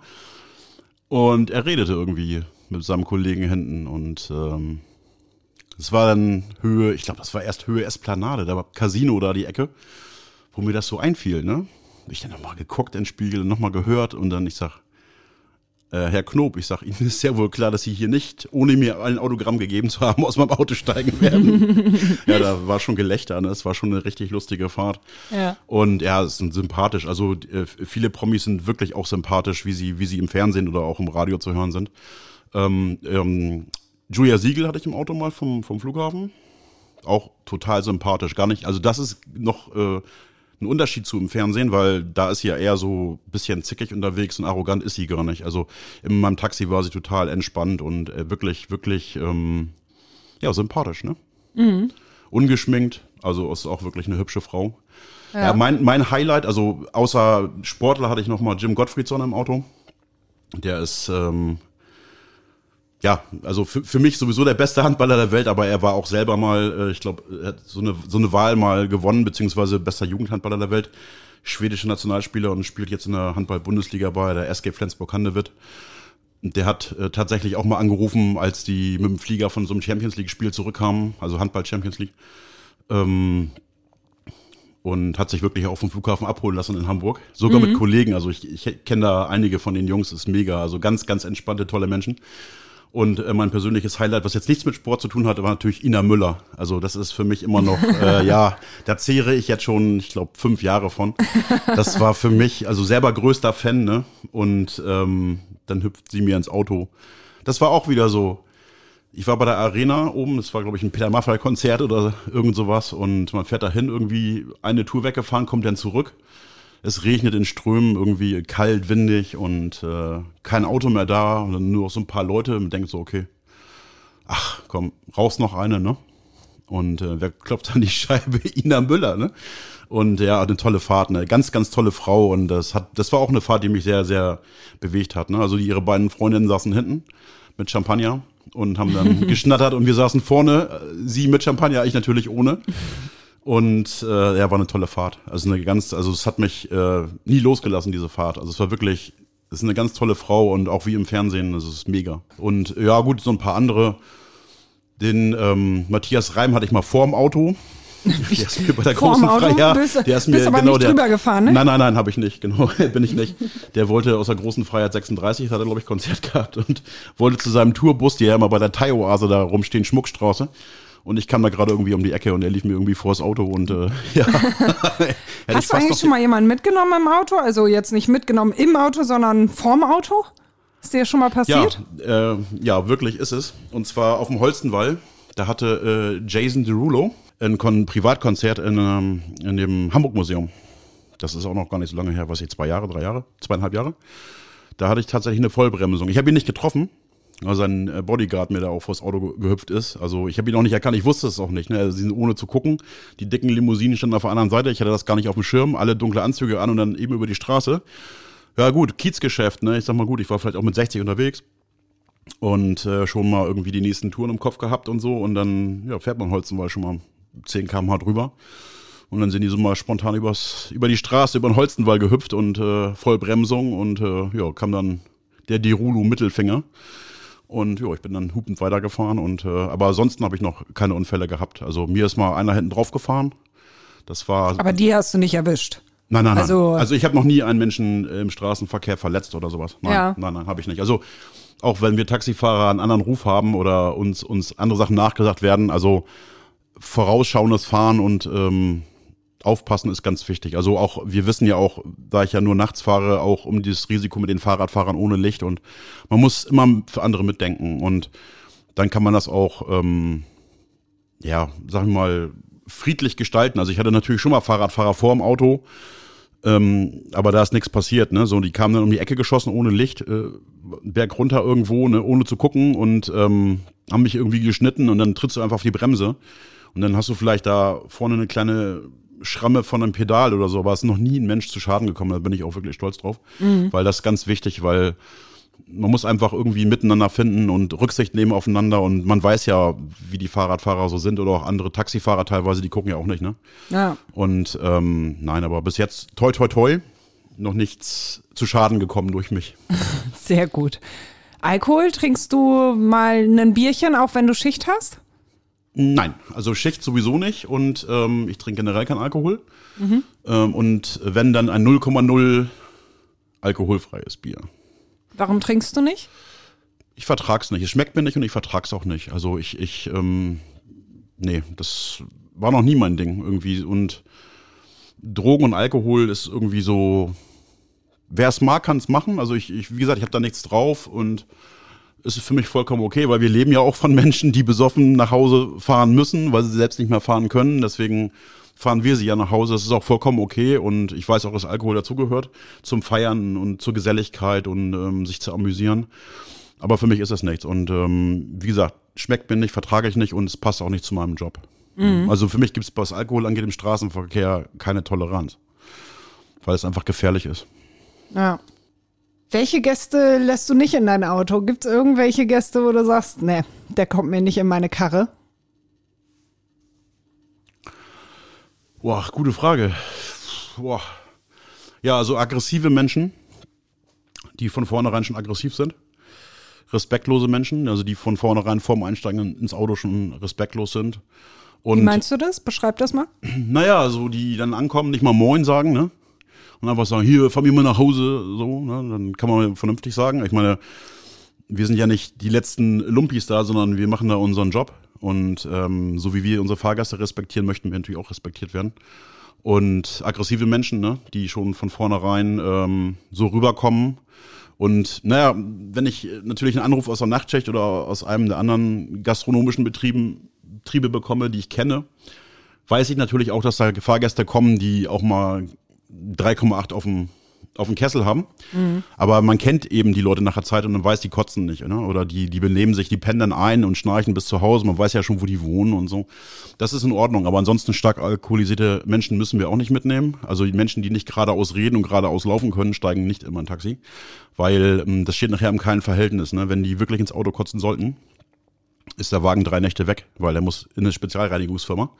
Und er redete irgendwie mit seinem Kollegen hinten und ähm, es war dann Höhe, ich glaube, das war erst Höhe Esplanade, da war Casino da die Ecke wo mir das so einfiel, ne? Ich dann nochmal geguckt in den Spiegel und nochmal gehört und dann ich sag, äh, Herr Knob, ich sag, Ihnen ist sehr wohl klar, dass Sie hier nicht, ohne mir ein Autogramm gegeben zu haben, aus meinem Auto steigen werden. ja, da war schon Gelächter, ne? Es war schon eine richtig lustige Fahrt. Ja. Und ja, es ist sympathisch. Also äh, viele Promis sind wirklich auch sympathisch, wie sie, wie sie im Fernsehen oder auch im Radio zu hören sind. Ähm, ähm, Julia Siegel hatte ich im Auto mal vom, vom Flughafen. Auch total sympathisch. Gar nicht, also das ist noch äh, ein Unterschied zu im Fernsehen, weil da ist sie ja eher so ein bisschen zickig unterwegs und arrogant ist sie gar nicht. Also in meinem Taxi war sie total entspannt und äh, wirklich, wirklich, ähm, ja, sympathisch, ne? Mhm. Ungeschminkt, also ist auch wirklich eine hübsche Frau. Ja. ja, mein, mein Highlight, also außer Sportler hatte ich noch mal Jim Gottfriedson im Auto. Der ist ähm, ja, also für, für mich sowieso der beste Handballer der Welt, aber er war auch selber mal, äh, ich glaube, er hat so eine, so eine Wahl mal gewonnen, beziehungsweise bester Jugendhandballer der Welt, schwedische Nationalspieler und spielt jetzt in der Handball-Bundesliga bei der SG Flensburg-Handewitt. Der hat äh, tatsächlich auch mal angerufen, als die mit dem Flieger von so einem Champions League-Spiel zurückkamen, also Handball-Champions League. Ähm, und hat sich wirklich auch vom Flughafen abholen lassen in Hamburg. Sogar mhm. mit Kollegen. Also ich, ich kenne da einige von den Jungs, ist mega. Also ganz, ganz entspannte, tolle Menschen. Und äh, mein persönliches Highlight, was jetzt nichts mit Sport zu tun hatte, war natürlich Ina Müller. Also das ist für mich immer noch, äh, ja, da zehre ich jetzt schon, ich glaube, fünf Jahre von. Das war für mich, also selber größter Fan, ne? Und ähm, dann hüpft sie mir ins Auto. Das war auch wieder so. Ich war bei der Arena oben, das war, glaube ich, ein Peter Maffay-Konzert oder irgend sowas. Und man fährt dahin, irgendwie eine Tour weggefahren, kommt dann zurück. Es regnet in Strömen, irgendwie kalt, windig und äh, kein Auto mehr da. Und dann nur noch so ein paar Leute. Man denkt so, okay, ach komm, raus noch eine, ne? Und äh, wer klopft an die Scheibe? Ina Müller, ne? Und ja, eine tolle Fahrt, ne? Ganz, ganz tolle Frau. Und das hat, das war auch eine Fahrt, die mich sehr, sehr bewegt hat. Ne? Also die, ihre beiden Freundinnen saßen hinten mit Champagner und haben dann geschnattert und wir saßen vorne, äh, sie mit Champagner, ich natürlich ohne. Und äh, ja, war eine tolle Fahrt. Also eine ganz, also es hat mich äh, nie losgelassen, diese Fahrt. Also es war wirklich, es ist eine ganz tolle Frau und auch wie im Fernsehen, das ist mega. Und ja, gut, so ein paar andere. Den ähm, Matthias Reim hatte ich mal vorm Auto. Der ist mir bei der großen Auto? Freiheit. Bist- Der ist bist mir aber genau nicht der. drüber gefahren, ne? Nein, nein, nein, habe ich nicht. Genau, bin ich nicht. Der wollte aus der großen Freiheit 36, da hat er glaube ich Konzert gehabt und wollte zu seinem Tourbus, die ja immer bei der Thai-Oase da rumstehen, Schmuckstraße. Und ich kam da gerade irgendwie um die Ecke und er lief mir irgendwie vors Auto und äh, ja. Hast du eigentlich schon mal jemanden mitgenommen im Auto? Also jetzt nicht mitgenommen im Auto, sondern vorm Auto? Ist dir schon mal Ja, passiert? äh, ja, wirklich ist es. Und zwar auf dem Holstenwall. Da hatte äh, Jason Derulo ein Kon Privatkonzert in, ähm, in dem Hamburg-Museum. Das ist auch noch gar nicht so lange her, was ich, zwei Jahre, drei Jahre, zweieinhalb Jahre. Da hatte ich tatsächlich eine Vollbremsung. Ich habe ihn nicht getroffen, weil sein äh, Bodyguard mir da auch vors Auto ge- gehüpft ist. Also ich habe ihn auch nicht erkannt, ich wusste es auch nicht. Ne? Also, sie sind ohne zu gucken. Die dicken Limousinen standen auf der anderen Seite. Ich hatte das gar nicht auf dem Schirm. Alle dunkle Anzüge an und dann eben über die Straße. Ja gut, Kiezgeschäft, ne? Ich sag mal gut, ich war vielleicht auch mit 60 unterwegs und äh, schon mal irgendwie die nächsten Touren im Kopf gehabt und so. Und dann ja, fährt man Holzenwall schon mal 10 km/h drüber. Und dann sind die so mal spontan übers, über die Straße, über den Holstenwall gehüpft und äh, Vollbremsung und äh, ja, kam dann der Derulo Mittelfinger. Und ja, ich bin dann hupend weitergefahren und äh, aber ansonsten habe ich noch keine Unfälle gehabt. Also mir ist mal einer hinten drauf gefahren. Das war Aber die hast du nicht erwischt. Nein, nein, nein. Also- Also, ich habe noch nie einen Menschen im Straßenverkehr verletzt oder sowas. Nein, Ja. nein, nein, habe ich nicht. Also auch wenn wir Taxifahrer einen anderen Ruf haben oder uns, uns andere Sachen nachgesagt werden, also vorausschauendes Fahren und ähm, aufpassen ist ganz wichtig. Also auch, wir wissen ja auch, da ich ja nur nachts fahre, auch um dieses Risiko mit den Fahrradfahrern ohne Licht und man muss immer für andere mitdenken und dann kann man das auch, ähm, ja, sag ich mal, friedlich gestalten. Also ich hatte natürlich schon mal Fahrradfahrer vor dem Auto, ähm, aber da ist nichts passiert, ne? So, die kamen dann um die Ecke geschossen ohne Licht, äh, Berg runter irgendwo, ne, ohne zu gucken und ähm, haben mich irgendwie geschnitten und dann trittst du einfach auf die Bremse und dann hast du vielleicht da vorne eine kleine Schramme von einem Pedal oder so, aber es ist noch nie ein Mensch zu Schaden gekommen, da bin ich auch wirklich stolz drauf, weil das ist ganz wichtig, weil man muss einfach irgendwie miteinander finden und Rücksicht nehmen aufeinander und man weiß ja, wie die Fahrradfahrer so sind oder auch andere Taxifahrer teilweise, die gucken ja auch nicht, ne? Ja. Und ähm, nein, aber bis jetzt toi toi toi noch nichts zu Schaden gekommen durch mich. Sehr gut. Alkohol, trinkst du mal ein Bierchen, auch wenn du Schicht hast? Nein, also Schicht sowieso nicht und ähm, ich trinke generell keinen Alkohol. Ähm, und wenn dann ein 0,0 alkoholfreies Bier. Warum trinkst du nicht? Ich vertrag's nicht. Es schmeckt mir nicht und ich vertrag's auch nicht. Also ich, ich, ähm, nee, das war noch nie mein Ding irgendwie. Und Drogen und Alkohol ist irgendwie so, wer es mag, kann's machen. Also ich, ich wie gesagt, ich habe da nichts drauf und es ist für mich vollkommen okay, weil wir leben ja auch von Menschen, die besoffen nach Hause fahren müssen, weil sie selbst nicht mehr fahren können. Deswegen fahren wir sie ja nach Hause. Das ist auch vollkommen okay und ich weiß auch, dass Alkohol dazugehört zum Feiern und zur Geselligkeit und ähm, sich zu amüsieren. Aber für mich ist das nichts. Und ähm, wie gesagt, schmeckt mir nicht, vertrage ich nicht und es passt auch nicht zu meinem Job. Also für mich gibt es, was Alkohol angeht, im Straßenverkehr keine Toleranz. Weil es einfach gefährlich ist. Ja. Welche Gäste lässt du nicht in dein Auto? Gibt es irgendwelche Gäste, wo du sagst, nee, der kommt mir nicht in meine Karre? Boah, gute Frage. Boah. Ja, also aggressive Menschen, die von vornherein schon aggressiv sind. Respektlose Menschen, also die von vornherein vorm Einsteigen ins Auto schon respektlos sind. Und Wie meinst du das? Beschreib das mal. naja, so die dann ankommen, nicht mal Moin sagen, ne? Und einfach sagen, hier, fahr mich mal nach Hause, so, ne? Dann kann man vernünftig sagen. Ich meine, wir sind ja nicht die letzten Lumpis da, sondern wir machen da unseren Job. Und ähm, so wie wir unsere Fahrgäste respektieren, möchten wir natürlich auch respektiert werden. Und aggressive Menschen, ne, die schon von vornherein ähm, so rüberkommen. Und naja, wenn ich natürlich einen Anruf aus der Nachtschicht oder aus einem der anderen gastronomischen Betrieben, Betriebe bekomme, die ich kenne, weiß ich natürlich auch, dass da Fahrgäste kommen, die auch mal 3,8 auf dem auf dem Kessel haben. Mhm. Aber man kennt eben die Leute nach der Zeit und man weiß, die kotzen nicht. Ne? Oder die, die benehmen sich, die pennen dann ein und schnarchen bis zu Hause. Man weiß ja schon, wo die wohnen und so. Das ist in Ordnung. Aber ansonsten stark alkoholisierte Menschen müssen wir auch nicht mitnehmen. Also die Menschen, die nicht geradeaus reden und geradeaus laufen können, steigen nicht immer in Taxi. Weil ähm, das steht nachher im keinem Verhältnis. Ne? Wenn die wirklich ins Auto kotzen sollten, ist der Wagen drei Nächte weg, weil er muss in eine Spezialreinigungsfirma.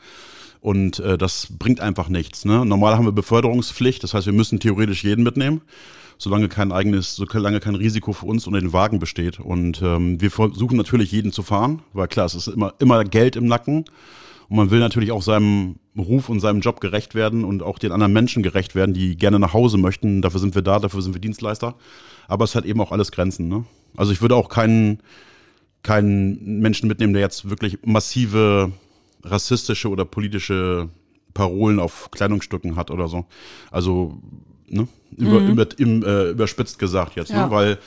Und äh, das bringt einfach nichts. Ne? Normal haben wir Beförderungspflicht, das heißt, wir müssen theoretisch jeden mitnehmen, solange kein eigenes, solange kein Risiko für uns und den Wagen besteht. Und ähm, wir versuchen natürlich jeden zu fahren, weil klar, es ist immer, immer Geld im Nacken. Und man will natürlich auch seinem Ruf und seinem Job gerecht werden und auch den anderen Menschen gerecht werden, die gerne nach Hause möchten. Dafür sind wir da, dafür sind wir Dienstleister. Aber es hat eben auch alles Grenzen. Ne? Also ich würde auch keinen, keinen Menschen mitnehmen, der jetzt wirklich massive rassistische oder politische Parolen auf Kleidungsstücken hat oder so. Also ne? über, mhm. über, im, äh, überspitzt gesagt jetzt, ne? ja. ne? weil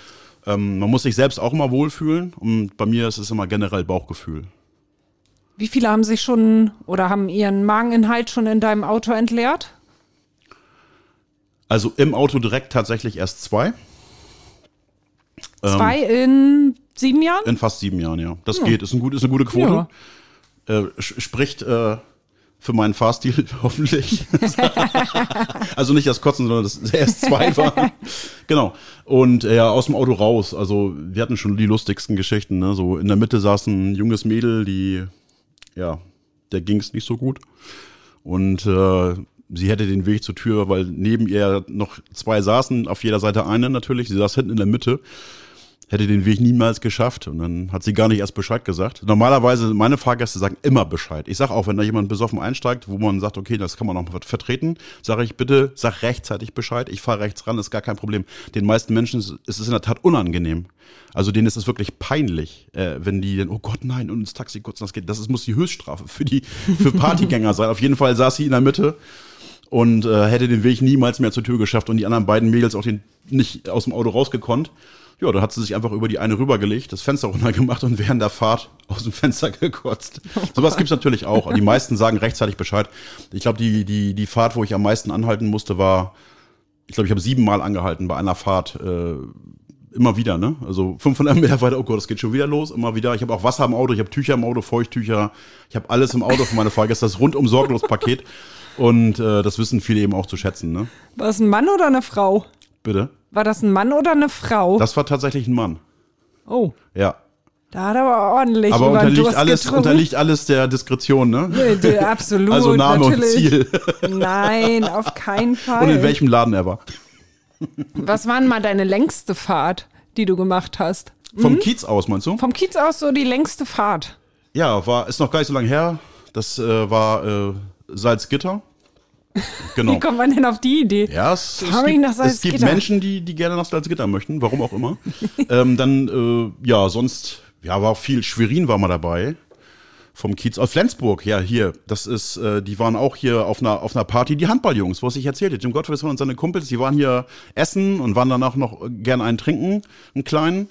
ähm, man muss sich selbst auch immer wohlfühlen und bei mir ist es immer generell Bauchgefühl. Wie viele haben sich schon oder haben ihren Mageninhalt schon in deinem Auto entleert? Also im Auto direkt tatsächlich erst zwei. Zwei ähm, in sieben Jahren? In fast sieben Jahren, ja. Das ja. geht, ist, ein gut, ist eine gute Quote. Ja äh, spricht äh, für meinen Fahrstil hoffentlich. also nicht das Kotzen, sondern das RS2 war. genau. Und äh, ja, aus dem Auto raus. Also wir hatten schon die lustigsten Geschichten. Ne? So in der Mitte saß ein junges Mädel, die, ja, der ging es nicht so gut. Und äh, sie hätte den Weg zur Tür, weil neben ihr noch zwei saßen, auf jeder Seite eine natürlich. Sie saß hinten in der Mitte hätte den Weg niemals geschafft. Und dann hat sie gar nicht erst Bescheid gesagt. Normalerweise, meine Fahrgäste sagen immer Bescheid. Ich sage auch, wenn da jemand besoffen einsteigt, wo man sagt, okay, das kann man noch vertreten, sage ich bitte, sag rechtzeitig Bescheid. Ich fahre rechts ran, ist gar kein Problem. Den meisten Menschen ist es in der Tat unangenehm. Also denen ist es wirklich peinlich, äh, wenn die dann, oh Gott, nein, und ins Taxi kurz, das geht. Das ist, muss die Höchststrafe für die für Partygänger sein. Auf jeden Fall saß sie in der Mitte und äh, hätte den Weg niemals mehr zur Tür geschafft und die anderen beiden Mädels auch den nicht aus dem Auto rausgekonnt. Ja, da hat sie sich einfach über die eine rübergelegt, das Fenster runtergemacht und während der Fahrt aus dem Fenster gekotzt. Oh Sowas gibt's natürlich auch. Die meisten sagen rechtzeitig Bescheid. Ich glaube, die, die, die Fahrt, wo ich am meisten anhalten musste, war, ich glaube, ich habe siebenmal angehalten bei einer Fahrt. Äh, immer wieder, ne? Also 500 Meter weiter, oh Gott, das geht schon wieder los, immer wieder. Ich habe auch Wasser im Auto, ich habe Tücher im Auto, Feuchttücher, ich habe alles im Auto für meine Fahrgäste, das rundum sorglos Paket. Und äh, das wissen viele eben auch zu schätzen, ne? War es ein Mann oder eine Frau? Bitte? War das ein Mann oder eine Frau? Das war tatsächlich ein Mann. Oh. Ja. Da hat er aber ordentlich Aber unterliegt alles, unterliegt alles der Diskretion, ne? Nee, absolut. also Name natürlich. und Ziel. Nein, auf keinen Fall. Und in welchem Laden er war. Was war denn mal deine längste Fahrt, die du gemacht hast? Vom hm? Kiez aus, meinst du? Vom Kiez aus so die längste Fahrt. Ja, war, ist noch gar nicht so lange her. Das äh, war äh, Salzgitter. Genau. Wie kommt man denn auf die Idee? Ja, es, es gibt, es gibt Menschen, die, die gerne nach Salzgitter möchten, warum auch immer. ähm, dann, äh, ja, sonst, ja, war auch viel, Schwerin war mal dabei. Vom Kiez aus Flensburg, ja, hier. Das ist, äh, die waren auch hier auf einer, auf einer Party, die Handballjungs, was ich erzählte. Jim Gottfried und seine Kumpels, die waren hier essen und waren danach noch gerne einen trinken, einen kleinen.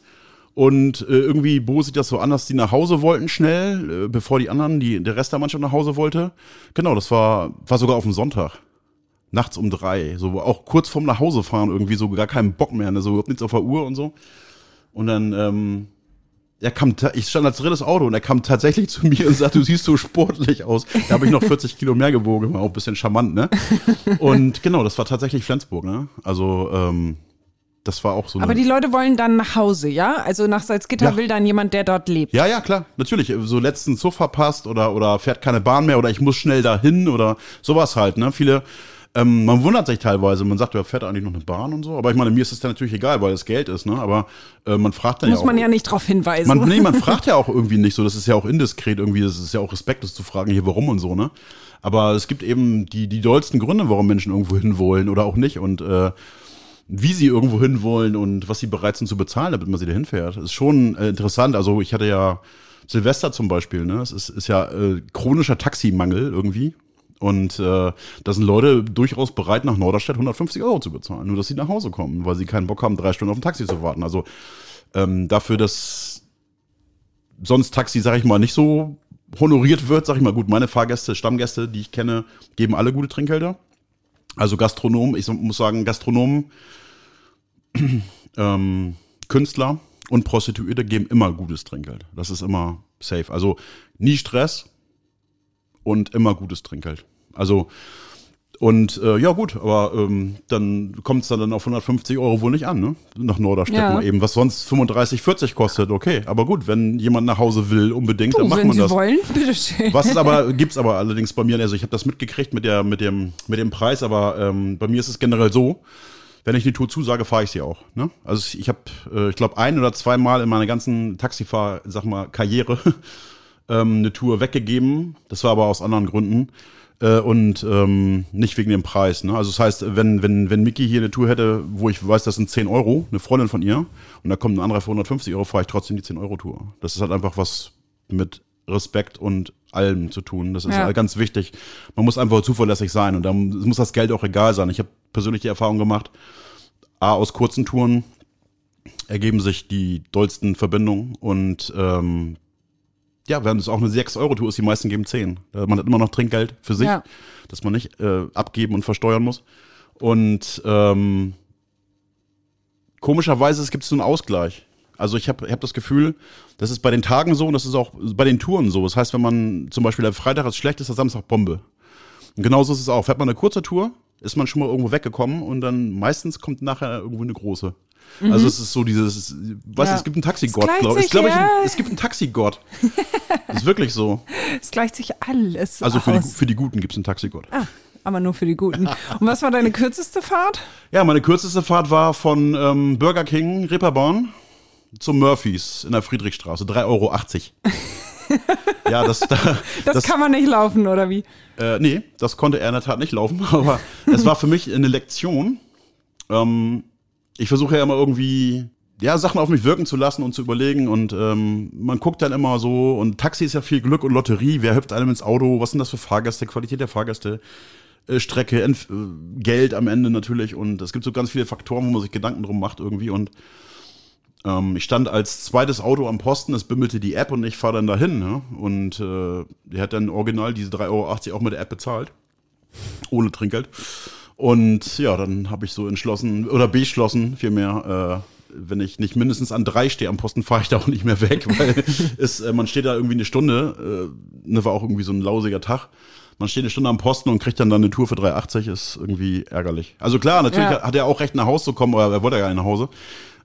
Und äh, irgendwie bot sich das so an, dass die nach Hause wollten schnell, äh, bevor die anderen, die, der Rest der Mannschaft nach Hause wollte. Genau, das war, war sogar auf dem Sonntag. Nachts um drei. So auch kurz vorm nach Hause fahren, irgendwie so gar keinen Bock mehr, ne? so überhaupt nichts auf der Uhr und so. Und dann, ähm, er kam, ich stand als drittes Auto und er kam tatsächlich zu mir und sagte, du siehst so sportlich aus. Da habe ich noch 40 Kilo mehr gewogen, war auch ein bisschen charmant, ne? Und genau, das war tatsächlich Flensburg, ne? Also, ähm, das war auch so. Aber die Leute wollen dann nach Hause, ja? Also nach Salzgitter ja. will dann jemand, der dort lebt. Ja, ja, klar. Natürlich. So letzten Zug verpasst oder, oder fährt keine Bahn mehr oder ich muss schnell dahin oder sowas halt, ne? Viele, ähm, man wundert sich teilweise, man sagt, ja, fährt eigentlich noch eine Bahn und so. Aber ich meine, mir ist es dann natürlich egal, weil es Geld ist, ne? Aber äh, man fragt dann Muss ja auch. Muss man ja nicht drauf hinweisen. Man, nee, man fragt ja auch irgendwie nicht so. Das ist ja auch indiskret irgendwie. Das ist ja auch respektlos zu fragen, hier, warum und so, ne? Aber es gibt eben die, die dollsten Gründe, warum Menschen irgendwo hin wollen oder auch nicht. Und äh, wie sie irgendwo hin wollen und was sie bereit sind zu bezahlen, damit man sie da hinfährt. Ist schon äh, interessant. Also ich hatte ja Silvester zum Beispiel, ne? Es ist, ist ja äh, chronischer Taximangel irgendwie. Und äh, da sind Leute durchaus bereit, nach Norderstedt 150 Euro zu bezahlen, nur dass sie nach Hause kommen, weil sie keinen Bock haben, drei Stunden auf ein Taxi zu warten. Also ähm, dafür, dass sonst Taxi, sag ich mal, nicht so honoriert wird, sag ich mal, gut, meine Fahrgäste, Stammgäste, die ich kenne, geben alle gute Trinkgelder. Also Gastronomen, ich muss sagen, Gastronomen, ähm, Künstler und Prostituierte geben immer gutes Trinkgeld. Das ist immer safe. Also nie Stress und immer gutes Trinkgeld. Also und äh, ja gut, aber ähm, dann kommt es dann auf 150 Euro wohl nicht an, ne? Nach Norderstedt Ja. mal eben, was sonst 35, 40 kostet. Okay, aber gut, wenn jemand nach Hause will, unbedingt, Du, dann macht wenn man Sie das. wollen, bitteschön. Was es aber gibt's aber allerdings bei mir, also ich habe das mitgekriegt mit der mit dem mit dem Preis, aber ähm, bei mir ist es generell so, wenn ich eine Tour zusage, fahre ich sie auch. Ne? Also ich habe, äh, ich glaube, ein oder zweimal in meiner ganzen Taxifahr, sag mal Karriere ähm, eine Tour weggegeben. Das war aber aus anderen Gründen äh, und ähm, nicht wegen dem Preis. Ne? Also das heißt, wenn wenn wenn Mickey hier eine Tour hätte, wo ich weiß, das sind 10 Euro, eine Freundin von ihr, und da kommt ein anderer für 150 Euro, fahre ich trotzdem die 10 Euro Tour. Das ist halt einfach was mit Respekt und allem zu tun. Das ist Ja. halt ganz wichtig. Man muss einfach zuverlässig sein und dann muss das Geld auch egal sein. Ich habe persönlich die Erfahrung gemacht, A, aus kurzen Touren ergeben sich die dollsten Verbindungen und ähm, ja, wenn es auch eine 6-Euro-Tour ist, die meisten geben 10. Äh, Man hat immer noch Trinkgeld für sich, Ja. dass man nicht äh, abgeben und versteuern muss. Und ähm, komischerweise es gibt so einen Ausgleich. Also ich habe hab das Gefühl, das ist bei den Tagen so und das ist auch bei den Touren so. Das heißt, wenn man zum Beispiel der Freitag ist schlecht, ist der Samstag Bombe. Und genauso ist es auch. Fährt man eine kurze Tour, ist man schon mal irgendwo weggekommen und dann meistens kommt nachher irgendwo eine große. Also es ist so dieses, was Ja. es gibt einen Taxigott, glaube ich. Glaub ich ja. es gibt einen Taxigott. ist wirklich so. Es gleicht sich alles Also für die, für die Guten gibt es einen Taxigott. ah, aber nur für die Guten. Und was war deine kürzeste Fahrt? Ja, meine kürzeste Fahrt war von ähm, Burger King Reeperbahn zum Murphys in der Friedrichstraße. 3,80 Euro. ja, das, da, Das, kann man nicht laufen, oder wie? Äh, nee, das konnte er in der Tat nicht laufen, aber es war für mich eine Lektion. Ähm, ich versuche ja immer irgendwie, ja, Sachen auf mich wirken zu lassen und zu überlegen und ähm, man guckt dann immer so und Taxi ist ja viel Glück und Lotterie, wer hüpft einem ins Auto, was sind das für Fahrgäste, Qualität der Fahrgäste, äh, Strecke, Entf äh, Geld am Ende natürlich und es gibt so ganz viele Faktoren, wo man sich Gedanken drum macht irgendwie und ähm, ich stand als zweites Auto am Posten, es bimmelte die App und ich fahre dann dahin. Ne? Und äh, der hat dann original diese 3,80 Euro auch mit der App bezahlt. Ohne Trinkgeld. Und ja, dann habe ich so entschlossen, oder beschlossen vielmehr, äh, wenn ich nicht mindestens an drei stehe am Posten, fahre ich da auch nicht mehr weg, weil es, äh, man steht da irgendwie eine Stunde, äh, ne, war auch irgendwie so ein lausiger Tag. Man steht eine Stunde am Posten und kriegt dann, dann eine Tour für 3,80, ist irgendwie ärgerlich. Also klar, natürlich Ja. hat er auch recht nach Hause zu kommen, aber er wollte ja gar nicht nach Hause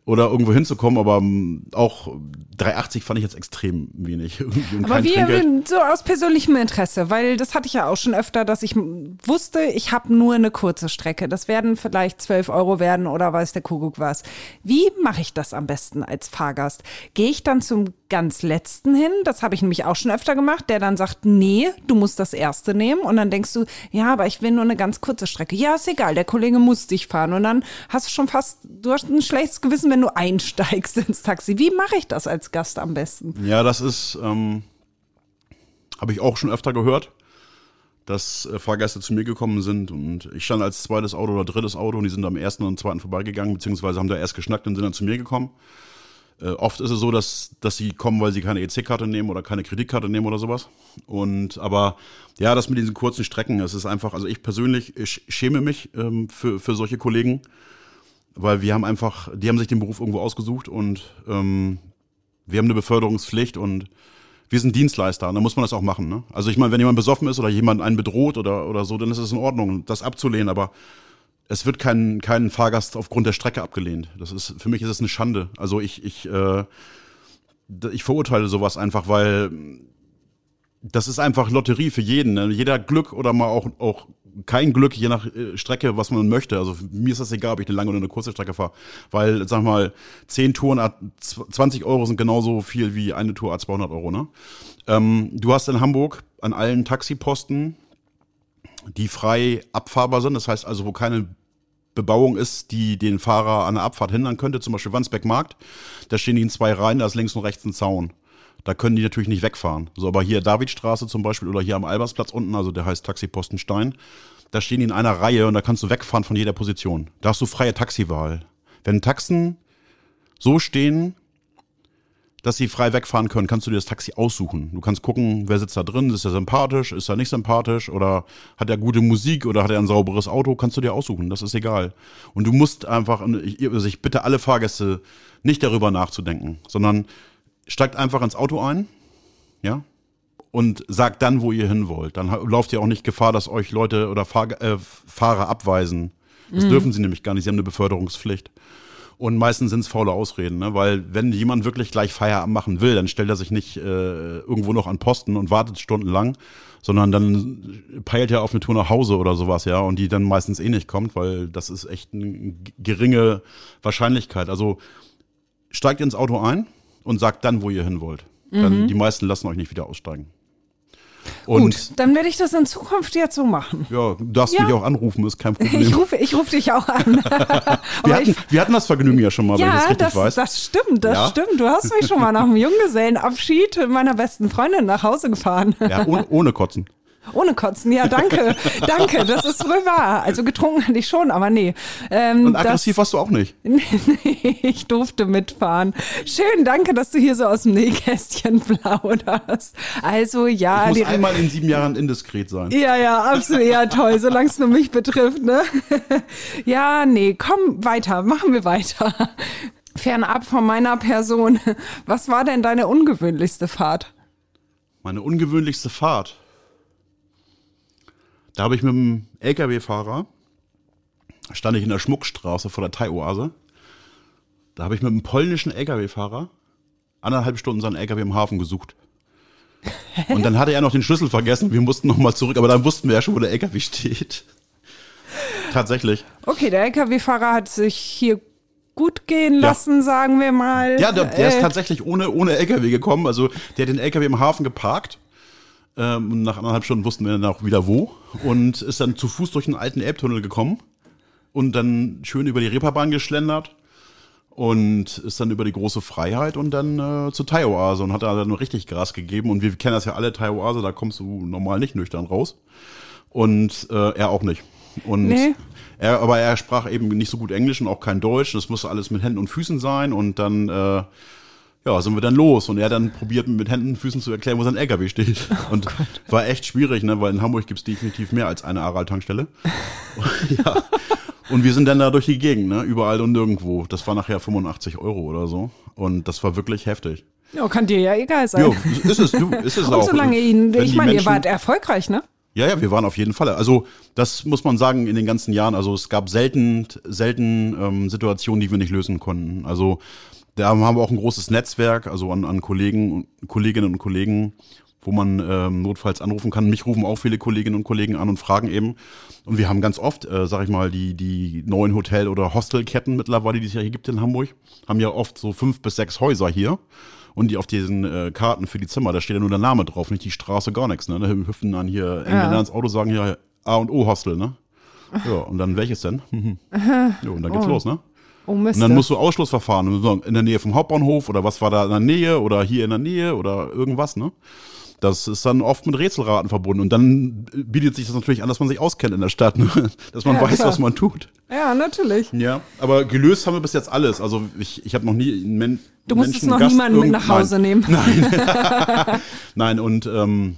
oder irgendwo hinzukommen, aber ähm, auch 3,80 fand ich jetzt extrem wenig. Aber Trinkgeld. so aus persönlichem Interesse, weil das hatte ich ja auch schon öfter, dass ich wusste, ich habe nur eine kurze Strecke. Das werden vielleicht 12 Euro werden oder weiß der Kuckuck was. Wie mache ich das am besten als Fahrgast? Gehe ich dann zum ganz letzten hin? Das habe ich nämlich auch schon öfter gemacht, der dann sagt, nee, du musst das erste nehmen. Und dann denkst du, ja, aber ich will nur eine ganz kurze Strecke. Ja, ist egal, der Kollege muss dich fahren. Und dann hast du schon fast, du hast ein schlechtes Gewissen, wenn du einsteigst ins Taxi. Wie mache ich das als Gast am besten? Ja, das ist, ähm, habe ich auch schon öfter gehört, dass äh, Fahrgäste zu mir gekommen sind und ich stand als zweites Auto oder drittes Auto und die sind am ersten und zweiten vorbeigegangen, beziehungsweise haben da erst geschnackt und sind dann zu mir gekommen. Äh, oft ist es so, dass, dass sie kommen, weil sie keine EC-Karte nehmen oder keine Kreditkarte nehmen oder sowas. Und aber ja, das mit diesen kurzen Strecken, es ist einfach, also ich persönlich ich schäme mich ähm, für, für solche Kollegen, weil wir haben einfach, die haben sich den Beruf irgendwo ausgesucht und ähm, wir haben eine Beförderungspflicht und wir sind Dienstleister und dann muss man das auch machen. Ne? Also ich meine, wenn jemand besoffen ist oder jemand einen bedroht oder, oder so, dann ist es in Ordnung, das abzulehnen, aber es wird kein, kein Fahrgast aufgrund der Strecke abgelehnt. Das ist, für mich ist es eine Schande. Also ich, ich, äh, ich verurteile sowas einfach, weil das ist einfach Lotterie für jeden. Ne? Jeder Glück oder mal auch, auch kein Glück, je nach äh, Strecke, was man möchte. Also mir ist das egal, ob ich eine lange oder eine kurze Strecke fahre. Weil, sag mal, 10 Touren, a 20 Euro sind genauso viel wie eine Tour a 200 Euro. Ne? Ähm, du hast in Hamburg an allen Taxiposten, die frei abfahrbar sind. Das heißt also, wo keine Bebauung ist, die den Fahrer an der Abfahrt hindern könnte, zum Beispiel Wandsbeck Markt, da stehen die in zwei Reihen, da ist links und rechts ein Zaun. Da können die natürlich nicht wegfahren. So, aber hier Davidstraße zum Beispiel oder hier am Albersplatz unten, also der heißt Taxiposten Stein, da stehen die in einer Reihe und da kannst du wegfahren von jeder Position. Da hast du freie Taxiwahl. Wenn Taxen so stehen, dass sie frei wegfahren können, kannst du dir das Taxi aussuchen. Du kannst gucken, wer sitzt da drin, ist er sympathisch, ist er nicht sympathisch oder hat er gute Musik oder hat er ein sauberes Auto, kannst du dir aussuchen, das ist egal. Und du musst einfach, also ich bitte alle Fahrgäste nicht darüber nachzudenken, sondern steigt einfach ins Auto ein, ja, und sagt dann, wo ihr hin wollt. Dann lauft ihr auch nicht Gefahr, dass euch Leute oder Fahr äh, Fahrer abweisen. Das mhm. dürfen sie nämlich gar nicht, sie haben eine Beförderungspflicht. Und meistens sind es faule Ausreden, ne? weil wenn jemand wirklich gleich Feierabend machen will, dann stellt er sich nicht äh, irgendwo noch an Posten und wartet stundenlang, sondern dann peilt er auf eine Tour nach Hause oder sowas, ja, und die dann meistens eh nicht kommt, weil das ist echt eine geringe Wahrscheinlichkeit. Also steigt ins Auto ein und sagt dann, wo ihr hin wollt. Dann mhm. die meisten lassen euch nicht wieder aussteigen. Und Gut, dann werde ich das in Zukunft jetzt so machen. Ja, du darfst ja. mich auch anrufen, ist kein Problem. Ich rufe, ich rufe dich auch an. wir, hatten, wir, hatten, das Vergnügen ja schon mal, ja, wenn ich das richtig das, weiß. das stimmt, das ja. stimmt. Du hast mich schon mal nach dem Junggesellenabschied meiner besten Freundin nach Hause gefahren. Ja, ohne, ohne Kotzen. Ohne Kotzen, ja, danke, danke, das ist wohl wahr. Also getrunken hatte ich schon, aber nee. Ähm, Und aggressiv das, warst du auch nicht. nee, ich durfte mitfahren. Schön, danke, dass du hier so aus dem Nähkästchen plauderst. Also ja. Ich muss einmal in sieben Jahren indiskret sein. Ja, ja, absolut, ja, toll, solange es nur mich betrifft, ne? ja, nee, komm weiter, machen wir weiter. Fernab von meiner Person, was war denn deine ungewöhnlichste Fahrt? Meine ungewöhnlichste Fahrt? Da habe ich mit dem LKW-Fahrer, stand ich in der Schmuckstraße vor der Thai-Oase, da habe ich mit einem polnischen LKW-Fahrer anderthalb Stunden seinen LKW im Hafen gesucht. Und dann hatte er noch den Schlüssel vergessen. Wir mussten nochmal zurück, aber dann wussten wir ja schon, wo der LKW steht. Tatsächlich. Okay, der LKW-Fahrer hat sich hier gut gehen lassen, ja. sagen wir mal. Ja, der, der ist äh. tatsächlich ohne, ohne LKW gekommen. Also der hat den LKW im Hafen geparkt ähm, nach anderthalb Stunden wussten wir dann auch wieder wo und ist dann zu Fuß durch einen alten Elbtunnel gekommen und dann schön über die Reeperbahn geschlendert und ist dann über die große Freiheit und dann äh, zur Thai-Oase und hat da dann richtig Gras gegeben und wir kennen das ja alle, Thai-Oase, da kommst du normal nicht nüchtern raus und äh, er auch nicht. Und nee. er, aber er sprach eben nicht so gut Englisch und auch kein Deutsch. Das musste alles mit Händen und Füßen sein und dann äh, ja, sind wir dann los. Und er dann probiert mit Händen und Füßen zu erklären, wo sein LKW steht. Oh und Gott. war echt schwierig, ne? weil in Hamburg gibt es definitiv mehr als eine Aral-Tankstelle. ja. Und wir sind dann da durch die Gegend, ne? überall und nirgendwo. Das war nachher 85 Euro oder so. Und das war wirklich heftig. Ja, kann dir ja egal sein. Ja, ist es, du, ist es und auch. solange ihn, ich meine, ihr wart erfolgreich, ne? Ja, ja, wir waren auf jeden Fall. Also das muss man sagen in den ganzen Jahren. Also es gab selten, selten ähm, Situationen, die wir nicht lösen konnten. Also da haben wir auch ein großes Netzwerk, also an, an Kollegen, Kolleginnen und Kollegen, wo man ähm, notfalls anrufen kann. Mich rufen auch viele Kolleginnen und Kollegen an und fragen eben. Und wir haben ganz oft, äh, sag ich mal, die, die neuen Hotel- oder Hostelketten mittlerweile, die es ja hier gibt in Hamburg, haben ja oft so fünf bis sechs Häuser hier. Und die auf diesen äh, Karten für die Zimmer, da steht ja nur der Name drauf, nicht die Straße, gar nichts. Ne? Da hüpfen dann hier Engländer ja. ins Auto, sagen ja A und O Hostel, ne? Ja, und dann welches denn? ja, und dann geht's oh. los, ne? Oh. Und dann musst du Ausschlussverfahren in der Nähe vom Hauptbahnhof oder was war da in der Nähe oder hier in der Nähe oder irgendwas, ne? Das ist dann oft mit Rätselraten verbunden. Und dann bietet sich das natürlich an, dass man sich auskennt in der Stadt, ne? dass man ja, weiß, klar. was man tut. Ja, natürlich. Ja, aber gelöst haben wir bis jetzt alles. Also ich, ich habe noch nie einen Men Du musstest noch Gast niemanden mit nach Hause Nein. nehmen. Nein, Nein und ähm,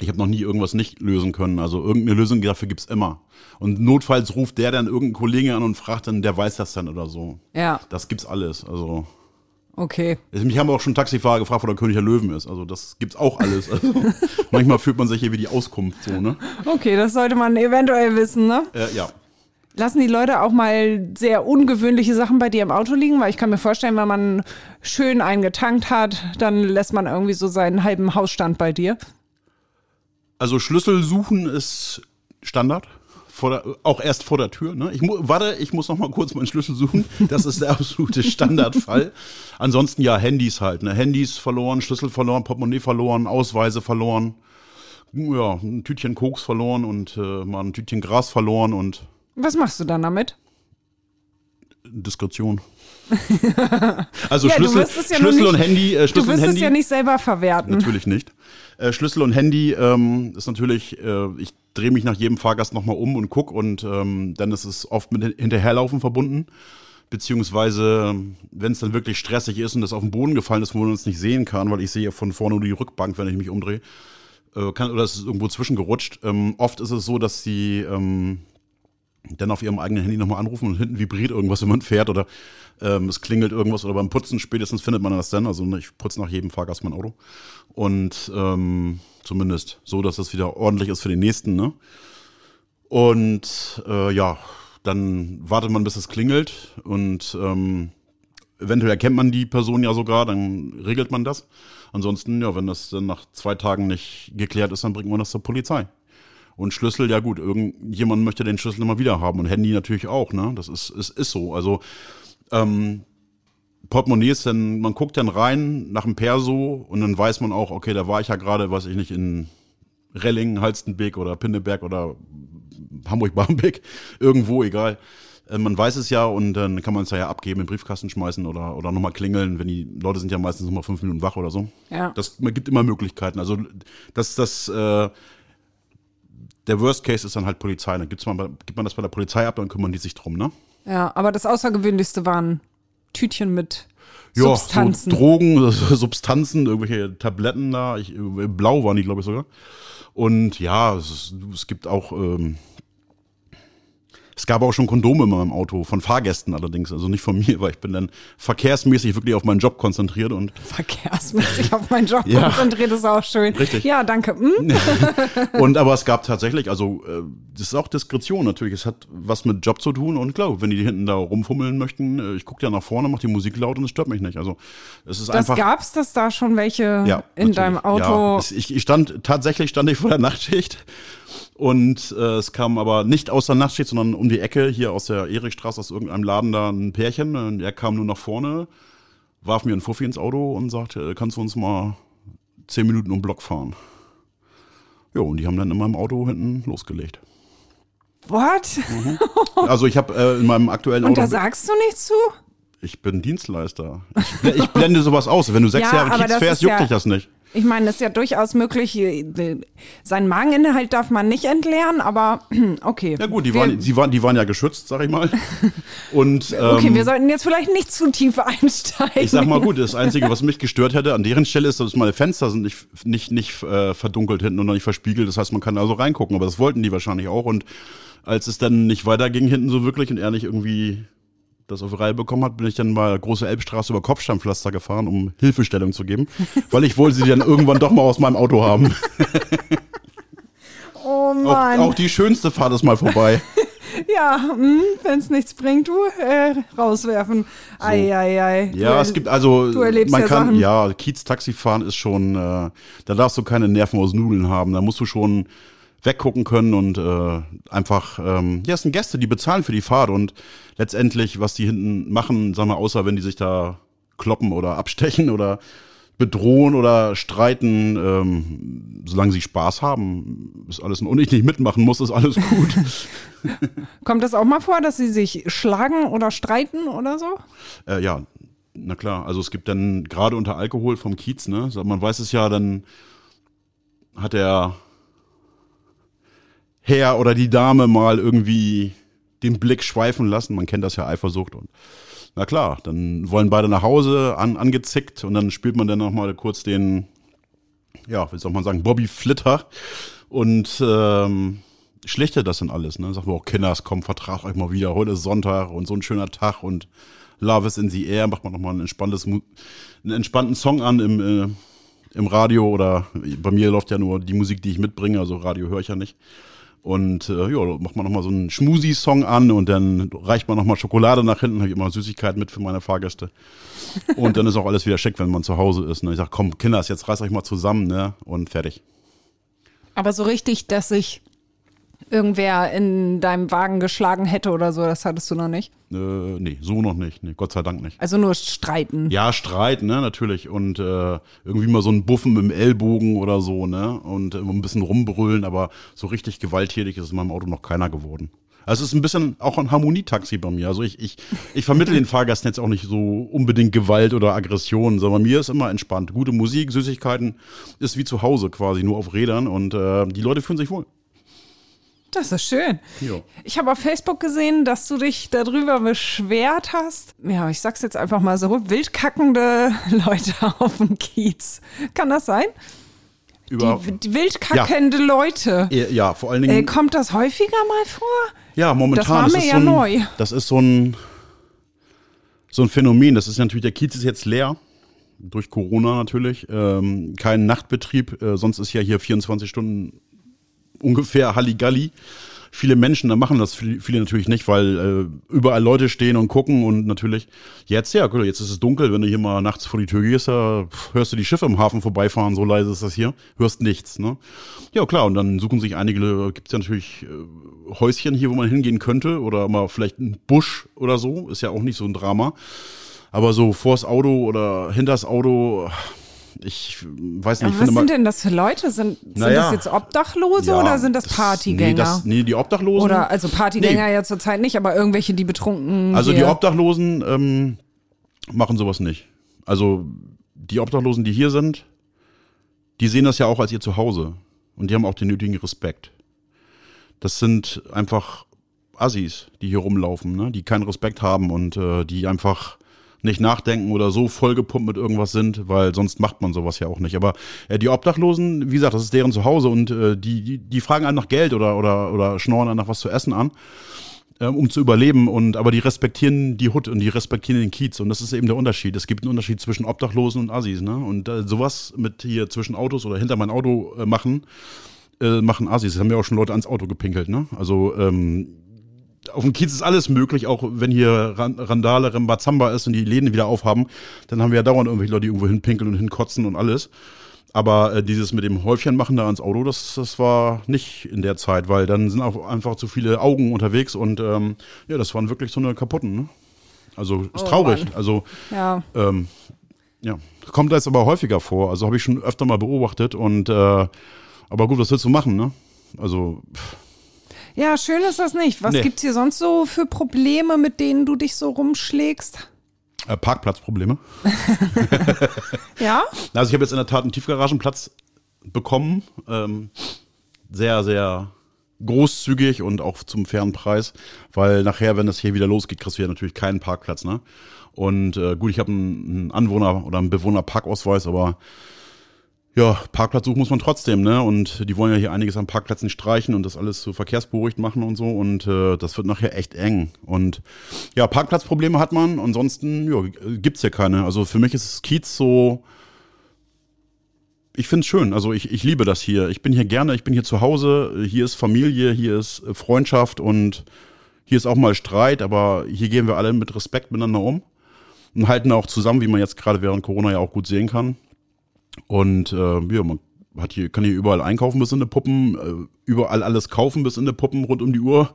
ich habe noch nie irgendwas nicht lösen können. Also irgendeine Lösung dafür gibt's immer. Und notfalls ruft der dann irgendeinen Kollegen an und fragt dann, der weiß das dann oder so. Ja. Das gibt's alles. Also. Okay. Mich haben auch schon Taxifahrer gefragt, wo der König der Löwen ist. Also das gibt's auch alles. Also, manchmal fühlt man sich hier wie die Auskunft so, ne? Okay, das sollte man eventuell wissen, ne? Äh, ja. Lassen die Leute auch mal sehr ungewöhnliche Sachen bei dir im Auto liegen? Weil ich kann mir vorstellen, wenn man schön eingetankt hat, dann lässt man irgendwie so seinen halben Hausstand bei dir. Also Schlüssel suchen ist Standard der, auch erst vor der Tür. Ne? Ich warte, ich muss noch mal kurz meinen Schlüssel suchen. Das ist der absolute Standardfall. Ansonsten ja Handys halt. Ne? Handys verloren, Schlüssel verloren, Portemonnaie verloren, Ausweise verloren. Ja, ein Tütchen Koks verloren und äh, mal ein Tütchen Gras verloren und. Was machst du dann damit? Diskretion. also Ja, du Schlüssel, ja Schlüssel nicht- und Handy, äh, Du Schlüssel und wirst es ja nicht selber verwerten. Natürlich nicht. Äh, Schlüssel und Handy ähm, ist natürlich, äh, ich drehe mich nach jedem Fahrgast nochmal um und guck und ähm, dann ist es oft mit Hin- Hinterherlaufen verbunden. Beziehungsweise, wenn es dann wirklich stressig ist und das auf den Boden gefallen ist, wo man es nicht sehen kann, weil ich sehe von vorne nur die Rückbank, wenn ich mich umdrehe, äh, kann, oder es ist irgendwo zwischengerutscht. Ähm, oft ist es so, dass sie ähm, dann auf ihrem eigenen Handy nochmal anrufen und hinten vibriert irgendwas, wenn man fährt oder ähm, es klingelt irgendwas oder beim Putzen spätestens findet man das dann. Also ne, ich putze nach jedem Fahrgast mein Auto. Und ähm, zumindest so, dass es wieder ordentlich ist für den nächsten. Ne? Und äh, ja, dann wartet man, bis es klingelt und ähm, eventuell erkennt man die Person ja sogar, dann regelt man das. Ansonsten, ja, wenn das dann nach zwei Tagen nicht geklärt ist, dann bringt man das zur Polizei. Und Schlüssel, ja gut, irgendjemand möchte den Schlüssel immer wieder haben und Handy natürlich auch, ne? Das ist, ist, ist so. Also ähm, Portemonnaies, dann, man guckt dann rein nach dem Perso und dann weiß man auch, okay, da war ich ja gerade, weiß ich nicht, in Relling, Halstenbeek oder Pinneberg oder Hamburg-Barmbek, irgendwo, egal. Äh, Man weiß es ja und dann kann man es ja abgeben, in den Briefkasten schmeißen oder, oder nochmal klingeln, wenn die Leute sind ja meistens nochmal fünf Minuten wach oder so. Ja. Das, man gibt immer Möglichkeiten. Also das, das, äh, der Worst Case ist dann halt Polizei. Dann gibt's mal, gibt man das bei der Polizei ab, dann kümmern die sich drum, ne? Ja, aber das Außergewöhnlichste waren Tütchen mit Ja, Substanzen. So Drogen, Substanzen, irgendwelche Tabletten da. Ich, äh, blau waren die, glaube ich, sogar. Und ja, es, es gibt auch, ähm, es gab auch schon Kondome in meinem Auto, von Fahrgästen allerdings, also nicht von mir, weil ich bin dann verkehrsmäßig wirklich auf meinen Job konzentriert und verkehrsmäßig auf meinen Job Ja. konzentriert, ist auch schön. Richtig. Ja, danke. Hm? Und aber es gab tatsächlich, also äh, das ist auch Diskretion natürlich. Es hat was mit Job zu tun und klar, wenn die hinten da rumfummeln möchten, äh, ich gucke ja nach vorne, mach die Musik laut und es stört mich nicht. Also es ist Das einfach. gab's, dass da schon welche ja, in natürlich. deinem Auto. Ja, es, ich, ich stand tatsächlich stand ich vor der Nachtschicht und äh, es kam aber nicht aus der Nachtschicht, sondern um die Ecke hier aus der Erikstraße aus irgendeinem Laden da ein Pärchen und er kam nur nach vorne, warf mir einen Fuffi ins Auto und sagte, äh, kannst du uns mal zehn Minuten um den Block fahren? Ja, und die haben dann in meinem Auto hinten losgelegt. What? Also ich habe äh, in meinem aktuellen Und Auto, da sagst du nichts zu? ich bin Dienstleister. Ich, ich blende sowas aus. Wenn du sechs Ja, Jahre Kiez fährst, juckt ja- dich das nicht. Ich meine, es ist ja durchaus möglich, äh, seinen Mageninhalt darf man nicht entleeren, aber okay. Ja gut, die wir, waren, die waren, die waren ja geschützt, sag ich mal. Und ähm, Okay, wir sollten jetzt vielleicht nicht zu tief einsteigen. ich sag mal gut, das Einzige, was mich gestört hätte an deren Stelle ist, dass meine Fenster sind nicht, nicht, nicht äh, verdunkelt hinten und noch nicht verspiegelt. Das heißt, man kann da so reingucken, aber das wollten die wahrscheinlich auch. Und als es dann nicht weiterging hinten so wirklich und er nicht irgendwie das auf die Reihe bekommen hat, bin ich dann mal große Elbstraße über Kopfsteinpflaster gefahren, um Hilfestellung zu geben, weil ich wollte sie dann irgendwann doch mal aus meinem Auto haben. oh Auch, Mann. auch die schönste Fahrt ist mal vorbei. ja, wenn es nichts bringt, du äh, rauswerfen. Ei, ei, ei. Ja, Du es gibt also, du erlebst man ja kann, Sachen. ja, Kiez-Taxi fahren ist schon, äh, da darfst du keine Nerven aus Nudeln haben. Da musst du schon weggucken können und äh, einfach, ähm, ja, es sind Gäste, die bezahlen für die Fahrt und letztendlich, was die hinten machen, sagen wir, außer wenn die sich da kloppen oder abstechen oder bedrohen oder streiten, ähm, solange sie Spaß haben, ist alles, und ich nicht mitmachen muss, ist alles gut. Kommt das auch mal vor, dass sie sich schlagen oder streiten oder so? Äh, ja, na klar. Also es gibt dann gerade unter Alkohol vom Kiez, ne? Man weiß es ja, dann hat der Herr oder die Dame mal irgendwie den Blick schweifen lassen. Man kennt das ja Eifersucht und na klar, dann wollen beide nach Hause an, angezickt und dann spielt man dann noch mal kurz den, ja, wie soll man sagen, Bobby Flitter und ähm, schlichtet das dann alles. Ne? Sagt man, oh Kinders, komm, vertragt euch mal wieder, heute ist Sonntag und so ein schöner Tag und Love is in the air, macht man nochmal ein entspanntes, einen entspannten Song an im, äh, im Radio oder bei mir läuft ja nur die Musik, die ich mitbringe, also Radio höre ich ja nicht. Und äh, ja, macht man nochmal so einen Schmusi-Song an und dann reicht man nochmal Schokolade nach hinten, habe ich immer Süßigkeiten mit für meine Fahrgäste. Und dann ist auch alles wieder schick, wenn man zu Hause ist. Ne? Ich sag, komm, Kinders, jetzt reißt euch mal zusammen, ne? Und fertig. Aber so richtig, dass sich irgendwer in deinem Wagen geschlagen hätte oder so, das hattest du noch nicht. Äh, nee, so noch nicht. Nee, Gott sei Dank nicht. Also nur streiten. Ja, Streit, ne, natürlich. Und äh, irgendwie mal so ein Buffen im Ellbogen oder so, ne? Und äh, ein bisschen rumbrüllen, aber so richtig gewalttätig ist in meinem Auto noch keiner geworden. Also es ist ein bisschen auch ein Harmonietaxi bei mir. Also ich, ich, ich vermittle den Fahrgästen jetzt auch nicht so unbedingt Gewalt oder Aggression, sondern mir ist immer entspannt. Gute Musik, Süßigkeiten ist wie zu Hause quasi, nur auf Rädern und äh, die Leute fühlen sich wohl. Das ist schön. Jo. Ich habe auf Facebook gesehen, dass du dich darüber beschwert hast. Ja, ich sag's jetzt einfach mal so: wildkackende Leute auf dem Kiez. Kann das sein? Über, die, die wildkackende Leute. ja, vor allen Dingen. Äh, kommt das häufiger mal vor? Ja, momentan. Das war mir ist ja so ein, neu. Das ist so ein, so ein Phänomen. Das ist natürlich, der Kiez ist jetzt leer. Durch Corona natürlich. Ähm, kein Nachtbetrieb. Äh, sonst ist ja hier 24 Stunden ungefähr Halligalli. Viele Menschen da machen das, viele natürlich nicht, weil äh, überall Leute stehen und gucken und natürlich jetzt, ja, gut, jetzt ist es dunkel, wenn du hier mal nachts vor die Tür gehst, da hörst du die Schiffe im Hafen vorbeifahren, so leise ist das hier, hörst nichts, ne? Ja, klar, und dann suchen sich einige, gibt's ja natürlich äh, Häuschen hier, wo man hingehen könnte oder mal vielleicht ein Busch oder so, ist ja auch nicht so ein Drama. Aber so vors Auto oder hinters Auto, ich weiß nicht. Aber ich was finde mal- sind denn das für Leute? Sind, sind Naja. das jetzt Obdachlose Ja, oder sind das Partygänger? Nee, das, nee, die Obdachlosen. oder also Partygänger Nee. ja zurzeit nicht, aber irgendwelche, die betrunken. Also die hier- Obdachlosen ähm, machen sowas nicht. Also die Obdachlosen, die hier sind, die sehen das ja auch als ihr Zuhause. Und die haben auch den nötigen Respekt. Das sind einfach Assis, die hier rumlaufen, ne? die keinen Respekt haben und äh, die einfach nicht nachdenken oder so vollgepumpt mit irgendwas sind, weil sonst macht man sowas ja auch nicht. Aber äh, die Obdachlosen, wie gesagt, das ist deren Zuhause und äh, die, die, die fragen einen nach Geld oder, oder, oder schnorren einen nach was zu essen an ähm, um zu überleben. Und aber die respektieren die Hut und die respektieren den Kiez. Und das ist eben der Unterschied. Es gibt einen Unterschied zwischen Obdachlosen und Assis. Ne? Und äh, sowas mit hier zwischen Autos oder hinter mein Auto äh, machen, äh, machen Assis. Das haben ja auch schon Leute ans Auto gepinkelt. Ne? Also ähm, auf dem Kiez ist alles möglich, auch wenn hier Ran- Randale, Rambazamba ist und die Läden wieder aufhaben, dann haben wir ja dauernd irgendwelche Leute, die irgendwo hinpinkeln und hinkotzen und alles. Aber äh, dieses mit dem Häufchen machen da ans Auto, das, das war nicht in der Zeit, weil dann sind auch einfach zu viele Augen unterwegs und ähm, ja, das waren wirklich so eine kaputten. Ne? Also ist Oh traurig. Mann. Also Ja. ähm, ja, kommt jetzt aber häufiger vor. Also habe ich schon öfter mal beobachtet und äh, aber gut, was willst du machen, ne? Also pff, ja, schön ist das nicht. Was Nee. gibt's hier sonst so für Probleme, mit denen du dich so rumschlägst? äh, Parkplatzprobleme. Ja? Also ich habe jetzt in der Tat einen Tiefgaragenplatz bekommen. Ähm, sehr, sehr großzügig und auch zum fairen Preis, weil nachher, wenn das hier wieder losgeht, kriegst du ja natürlich keinen Parkplatz. Ne? Und äh, gut, ich habe einen, einen Anwohner oder einen Bewohner-Parkausweis, aber ja, Parkplatz suchen muss man trotzdem, ne? Und die wollen ja hier einiges an Parkplätzen streichen und das alles so verkehrsberuhigt machen und so. Und äh, das wird nachher echt eng. Und ja, Parkplatzprobleme hat man. Ansonsten ja, gibt's ja keine. Also für mich ist Kiez so. Ich find's schön. Also ich, ich liebe das hier. Ich bin hier gerne. Ich bin hier zu Hause. Hier ist Familie. Hier ist äh, Freundschaft und hier ist auch mal Streit. Aber hier gehen wir alle mit Respekt miteinander um und halten auch zusammen, wie man jetzt gerade während Corona ja auch gut sehen kann. Und äh, ja, man hat hier, kann hier überall einkaufen bis in die Puppen, äh, überall alles kaufen bis in die Puppen rund um die Uhr.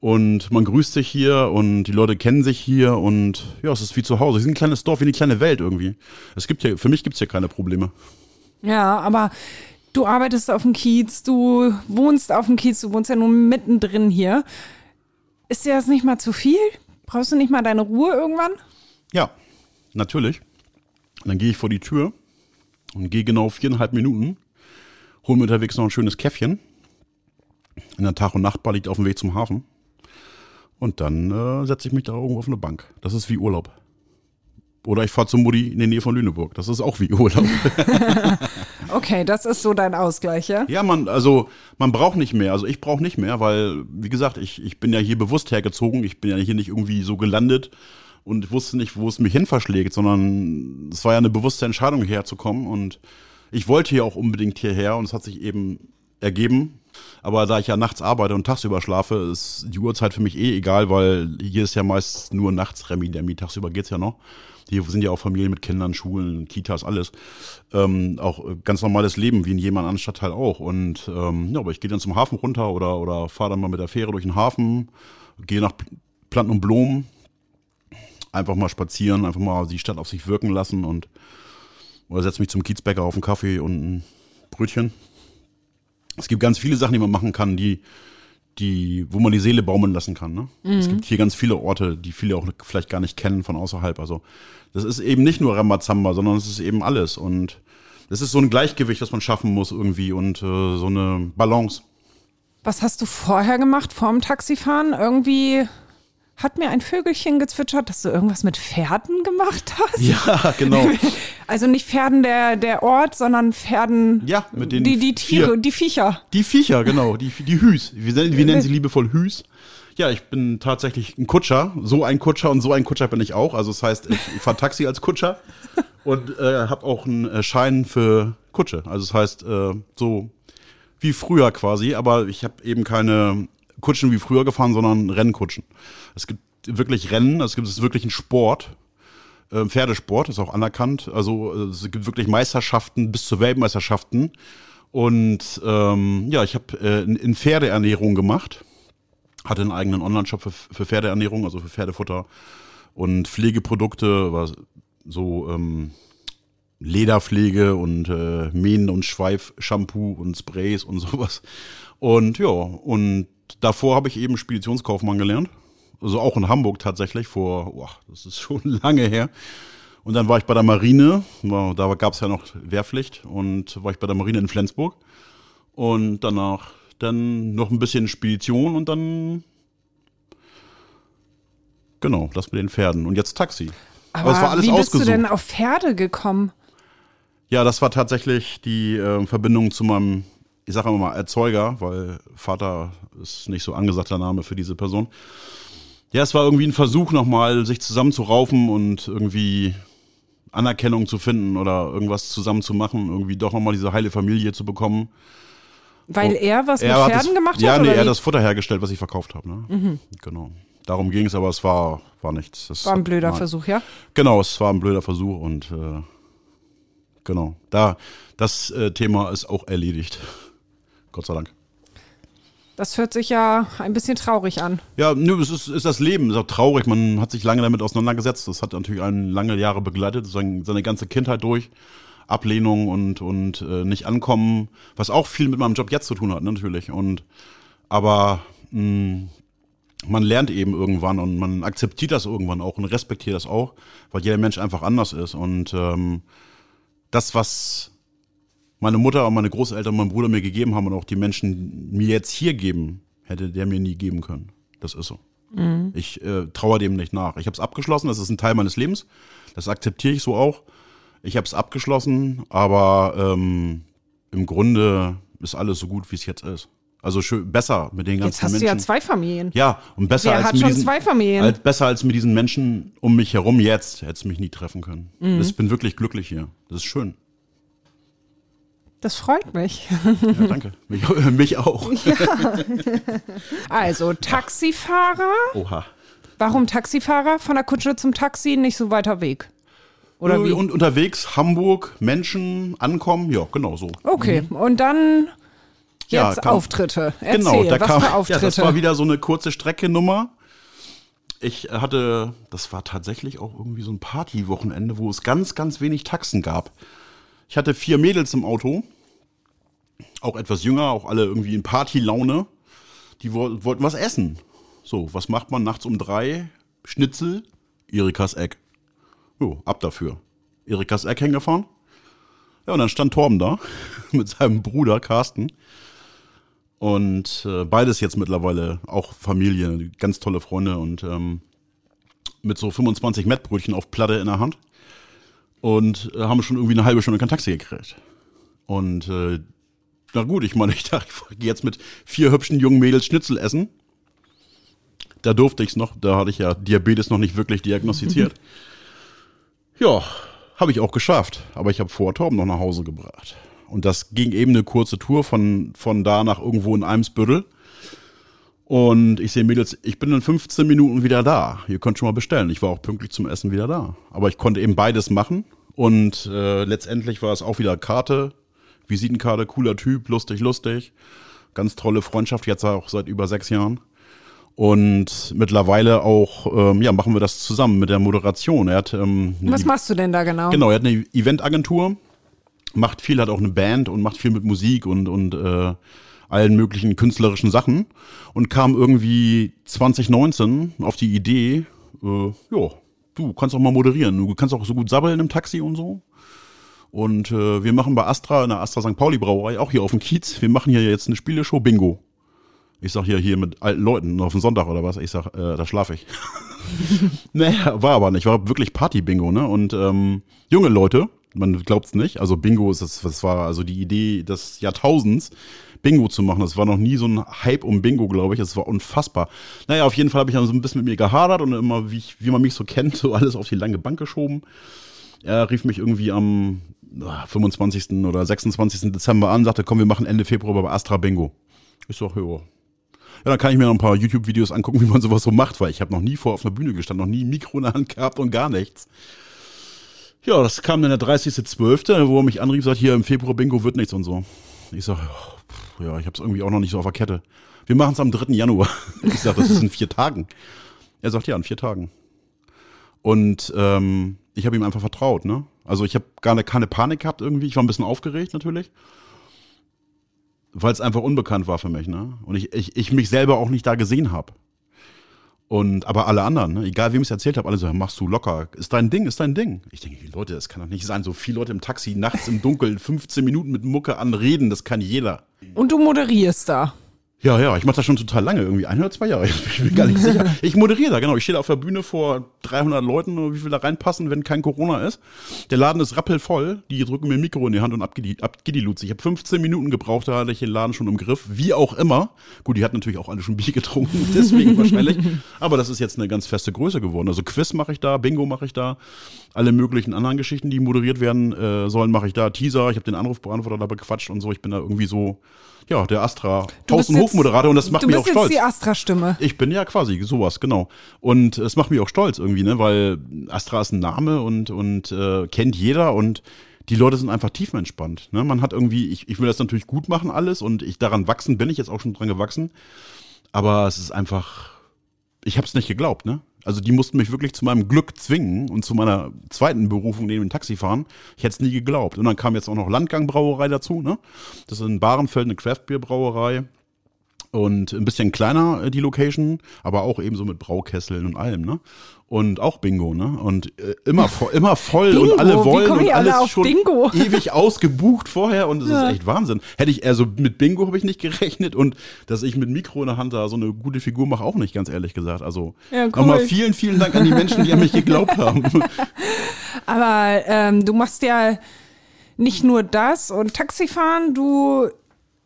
Und man grüßt sich hier und die Leute kennen sich hier und ja, es ist wie zu Hause. Es ist ein kleines Dorf, wie eine kleine Welt irgendwie. Es gibt hier, für mich gibt's hier keine Probleme. Ja, aber du arbeitest auf dem Kiez, du wohnst auf dem Kiez, du wohnst ja nun mittendrin hier. Ist dir das nicht mal zu viel? Brauchst du nicht mal deine Ruhe irgendwann? Ja, natürlich. Und dann gehe ich vor die Tür und gehe genau viereinhalb Minuten, hole mir unterwegs noch ein schönes Käffchen. In der Tag- und Nachtbar liegt auf dem Weg zum Hafen. Und dann äh, setze ich mich da irgendwo auf eine Bank. Das ist wie Urlaub. Oder ich fahre zu Mutti in die Nähe von Lüneburg. Das ist auch wie Urlaub. Okay, das ist so dein Ausgleich, ja? Ja, man, also man braucht nicht mehr. Also ich brauche nicht mehr, weil, wie gesagt, ich, ich bin ja hier bewusst hergezogen. Ich bin ja hier nicht irgendwie so gelandet und wusste nicht, wo es mich hin verschlägt, sondern es war ja eine bewusste Entscheidung, herzukommen. Und ich wollte hier auch unbedingt hierher und es hat sich eben ergeben. Aber da ich ja nachts arbeite und tagsüber schlafe, ist die Uhrzeit für mich eh egal, weil hier ist ja meist nur nachts Remi Demi, tagsüber geht's ja noch. Hier sind ja auch Familien mit Kindern, Schulen, Kitas, alles. Ähm, auch ganz normales Leben, wie in jedem anderen Stadtteil auch. Und ähm, ja, aber ich gehe dann zum Hafen runter oder, oder fahre dann mal mit der Fähre durch den Hafen, gehe nach Planten und Blumen, einfach mal spazieren, einfach mal die Stadt auf sich wirken lassen und oder setze mich zum Kiezbäcker auf einen Kaffee und ein Brötchen. Es gibt ganz viele Sachen, die man machen kann, die, die, wo man die Seele baumeln lassen kann. Ne? Es gibt hier ganz viele Orte, die viele auch vielleicht gar nicht kennen von außerhalb. Also das ist eben nicht nur Ramazamba, sondern es ist eben alles. Und das ist so ein Gleichgewicht, das man schaffen muss irgendwie und äh, so eine Balance. Was hast du vorher gemacht, vorm Taxifahren? Irgendwie hat mir ein Vögelchen gezwitschert, dass du irgendwas mit Pferden gemacht hast. Ja, genau. Also nicht Pferden der, der Ort, sondern Pferden, Ja, mit den die, die Tiere, vier- die Viecher. Die Viecher, genau, die, die Hüs. Wir, nennen- wir nennen sie liebevoll Hüs. Ja, ich bin tatsächlich ein Kutscher, so ein Kutscher und so ein Kutscher bin ich auch. Also das heißt, ich, ich fahre Taxi als Kutscher und äh, habe auch einen äh, Schein für Kutsche. Also das heißt, äh, so wie früher quasi, aber ich habe eben keine Kutschen wie früher gefahren, sondern Rennkutschen. Es gibt wirklich Rennen, es gibt es wirklich ein Sport. Ähm, Pferdesport ist auch anerkannt. Also äh, es gibt wirklich Meisterschaften bis zu Weltmeisterschaften. Und ähm, ja, ich habe äh, in, Pferdeernährung gemacht. Hatte einen eigenen Online-Shop für, für Pferdeernährung, also für Pferdefutter und Pflegeprodukte, war so ähm, Lederpflege und äh, Mähen- und Schweif-Shampoo und Sprays und sowas. Und ja, und davor habe ich eben Speditionskaufmann gelernt. Also auch in Hamburg tatsächlich vor, boah, das ist schon lange her. Und dann war ich bei der Marine, da gab es ja noch Wehrpflicht und war ich bei der Marine in Flensburg. Und danach dann noch ein bisschen Spedition und dann genau, das mit den Pferden. Und jetzt Taxi. Aber es war alles wie bist ausgesucht. du denn auf Pferde gekommen? Ja, das war tatsächlich die äh, Verbindung zu meinem, ich sage mal Erzeuger, weil Vater ist nicht so angesagter Name für diese Person. Ja, es war irgendwie ein Versuch nochmal, sich zusammenzuraufen und irgendwie Anerkennung zu finden oder irgendwas zusammen zu machen, irgendwie doch nochmal diese heile Familie zu bekommen. Weil Oh, er was mit hat Pferden gemacht ja, hat? nee, oder er hat das Futter hergestellt, was ich verkauft habe. Ne? Genau. Darum ging es, aber es war, war nichts. Das, war ein blöder nein. Versuch, ja? Genau, es war ein blöder Versuch und äh, genau, da das äh, Thema ist auch erledigt. Gott sei Dank. Das hört sich ja ein bisschen traurig an. Ja, nö, es ist, ist das Leben, ist auch traurig. Man hat sich lange damit auseinandergesetzt. Das hat natürlich einen lange Jahre begleitet, seine, seine ganze Kindheit durch. Ablehnung und, und äh, nicht ankommen, was auch viel mit meinem Job jetzt zu tun hat, ne, natürlich. Und aber mh, man lernt eben irgendwann und man akzeptiert das irgendwann auch und respektiert das auch, weil jeder Mensch einfach anders ist. Und ähm, das, was meine Mutter und meine Großeltern und mein Bruder mir gegeben haben und auch die Menschen mir jetzt hier geben, hätte der mir nie geben können. Das ist so. Ich äh, traue dem nicht nach. Ich habe es abgeschlossen, das ist ein Teil meines Lebens. Das akzeptiere ich so auch. Ich habe es abgeschlossen, aber ähm, im Grunde ist alles so gut, wie es jetzt ist. Also schön, besser mit den ganzen Jetzt hast Menschen. du ja zwei Familien. Ja, und besser Wer als hat mit schon diesen, zwei Familien? Als, besser als mit diesen Menschen um mich herum jetzt. Hätte es mich nie treffen können. Mhm. Ich bin wirklich glücklich hier. Das ist schön. Das freut mich. Ja, danke. mich, mich auch. Also, Taxifahrer. Oha. Warum Taxifahrer? Von der Kutsche zum Taxi nicht so weiter Weg. Oder wie? Und unterwegs, Hamburg, Menschen, ankommen, ja, genau so. Okay, und dann Ja, jetzt kam- Auftritte. Erzähl, Genau, da was kam, für Auftritte? ja, das war wieder so eine kurze Strecke-Nummer. Ich hatte, das war tatsächlich auch irgendwie so ein Partywochenende, wo es ganz, ganz wenig Taxen gab. Ich hatte vier Mädels im Auto, auch etwas jünger, auch alle irgendwie in Partylaune. Die woll- wollten was essen. So, was macht man nachts um drei? Schnitzel, Erikas Eck. Jo, ab dafür. Erikas Eck hingefahren. Ja, und dann stand Torben da mit seinem Bruder Carsten. Und äh, beides jetzt mittlerweile auch Familie, ganz tolle Freunde und ähm, mit so 25 Mettbrötchen auf Platte in der Hand. Und äh, haben schon irgendwie eine halbe Stunde kein Taxi gekriegt. Und äh, na gut, ich meine, ich dachte, ich gehe jetzt mit vier hübschen jungen Mädels Schnitzel essen. Da durfte ich's noch, da hatte ich ja Diabetes noch nicht wirklich diagnostiziert. ja, habe ich auch geschafft. Aber ich habe vor Torben noch nach Hause gebracht. Und das ging eben eine kurze Tour von, von da nach irgendwo in Eimsbüttel. Und ich sehe Mädels, ich bin in 15 Minuten wieder da. Ihr könnt schon mal bestellen. Ich war auch pünktlich zum Essen wieder da. Aber ich konnte eben beides machen. Und äh, letztendlich war es auch wieder Karte, Visitenkarte, cooler Typ, lustig, lustig. Ganz tolle Freundschaft, jetzt auch seit über sechs Jahren. Und mittlerweile auch, ähm, ja, machen wir das zusammen mit der Moderation. Er hat, ähm, Was machst du denn da genau? Genau, er hat eine Eventagentur, macht viel, hat auch eine Band und macht viel mit Musik und, und äh, allen möglichen künstlerischen Sachen und kam irgendwie 2019 auf die Idee, äh, ja, du kannst auch mal moderieren, du kannst auch so gut sabbeln im Taxi und so. Und äh, wir machen bei Astra, in der Astra St. Pauli Brauerei, auch hier auf dem Kiez, wir machen hier jetzt eine Spieleshow Bingo. Ich sag ja hier mit alten Leuten auf dem Sonntag oder was, ich sag, äh, da schlafe ich. naja, war aber nicht, war wirklich Party-Bingo, ne? Und ähm, junge Leute, man glaubt's nicht, also Bingo ist das, das war also die Idee des Jahrtausends, Bingo zu machen. Das war noch nie so ein Hype um Bingo, glaube ich. Das war unfassbar. Naja, auf jeden Fall habe ich dann so ein bisschen mit mir gehadert und immer, wie, ich, wie man mich so kennt, so alles auf die lange Bank geschoben. Er rief mich irgendwie am 25. Ah, oder 26. Dezember an, sagte, komm, wir machen Ende Februar bei Astra Bingo. Ich sag, ja. Ja, dann kann ich mir noch ein paar YouTube-Videos angucken, wie man sowas so macht, weil ich habe noch nie vor auf einer Bühne gestanden, noch nie ein Mikro in der Hand gehabt und gar nichts. Ja, das kam dann der 30.12., wo er mich anrief, sagt, hier im Februar Bingo wird nichts und so. Ich sag, ja, ich habe es irgendwie auch noch nicht so auf der Kette. Wir machen es am 3. Januar. Ich sag, das ist in vier Tagen. Er sagt, ja, in vier Tagen. Und ähm, ich habe ihm einfach vertraut, ne? Also ich habe gar ne, keine Panik gehabt irgendwie. Ich war ein bisschen aufgeregt natürlich. Weil es einfach unbekannt war für mich, ne? Und ich, ich, ich mich selber auch nicht da gesehen habe. Und aber alle anderen, ne? egal wem ich es erzählt habe, alle so, machst du locker, ist dein Ding, ist dein Ding. Ich denke, Leute, das kann doch nicht sein. So viele Leute im Taxi nachts im Dunkeln 15 Minuten mit Mucke anreden, das kann jeder. Und du moderierst da. Ja, ja, ich mache das schon total lange, irgendwie ein oder zwei Jahre. Ich bin gar nicht sicher. Ich moderiere da, genau. Ich stehe da auf der Bühne vor 300 Leuten wie viel da reinpassen, wenn kein Corona ist. Der Laden ist rappelvoll. Die drücken mir ein Mikro in die Hand und ab. Ich habe 15 Minuten gebraucht, da hatte ich den Laden schon im Griff. Wie auch immer. Gut, die hat natürlich auch alle schon Bier getrunken, deswegen wahrscheinlich. Aber das ist jetzt eine ganz feste Größe geworden. Also Quiz mache ich da, Bingo mache ich da. Alle möglichen anderen Geschichten, die moderiert werden äh, sollen, mache ich da. Teaser, ich habe den Anrufbeantworter da bequatscht und so. Ich bin da irgendwie so ja, der Astra Haus- und Hofmoderator und das macht mich auch stolz. Du bist jetzt die Astra-Stimme. Ich bin ja quasi sowas, genau. Und es macht mich auch stolz irgendwie, ne, weil Astra ist ein Name und, und äh, kennt jeder und die Leute sind einfach tiefenentspannt. Ne? Man hat irgendwie, ich, ich will das natürlich gut machen alles und ich daran wachsen bin ich jetzt auch schon dran gewachsen. Aber es ist einfach, ich habe es nicht geglaubt, ne? Also die mussten mich wirklich zu meinem Glück zwingen und zu meiner zweiten Berufung neben dem Taxifahren. Ich hätte es nie geglaubt. Und dann kam jetzt auch noch Landgang-Brauerei dazu. Ne? Das ist in Barenfeld eine Craftbeer-Brauerei. Und ein bisschen kleiner äh, die Location, aber auch eben so mit Braukesseln und allem, ne? Und auch Bingo, ne? Und äh, immer, vo immer voll Bingo, und alle wollen und alles alle schon Bingo? ewig ausgebucht vorher und das ja. ist echt Wahnsinn. Hätte ich, also mit Bingo habe ich nicht gerechnet und dass ich mit Mikro in der Hand da so eine gute Figur mache, auch nicht, ganz ehrlich gesagt. Also ja, cool. nochmal vielen, vielen Dank an die Menschen, die an mich geglaubt haben. Aber ähm, du machst ja nicht nur das und Taxifahren, du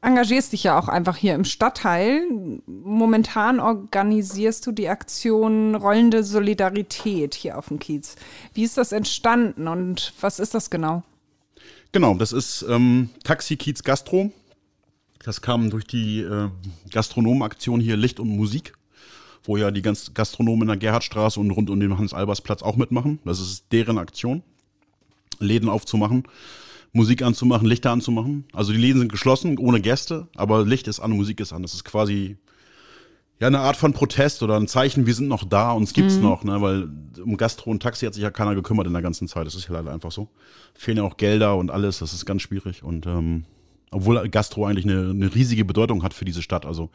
engagierst dich ja auch einfach hier im Stadtteil. Momentan organisierst du die Aktion Rollende Solidarität hier auf dem Kiez. Wie ist das entstanden und was ist das genau? Genau, das ist ähm, Taxi Kiez Gastro. Das kam durch die äh, Gastronomenaktion hier Licht und Musik, wo ja die ganz Gastronomen in der Gerhardstraße und rund um den Hans-Albers-Platz auch mitmachen. Das ist deren Aktion, Läden aufzumachen. Musik anzumachen, Lichter anzumachen. Also die Läden sind geschlossen, ohne Gäste, aber Licht ist an, Musik ist an. Das ist quasi ja eine Art von Protest oder ein Zeichen, wir sind noch da, uns gibt's mhm. noch, ne? Weil um Gastro und Taxi hat sich ja keiner gekümmert in der ganzen Zeit. Das ist ja leider einfach so. Fehlen ja auch Gelder und alles, das ist ganz schwierig. Und ähm, obwohl Gastro eigentlich eine, eine riesige Bedeutung hat für diese Stadt. Also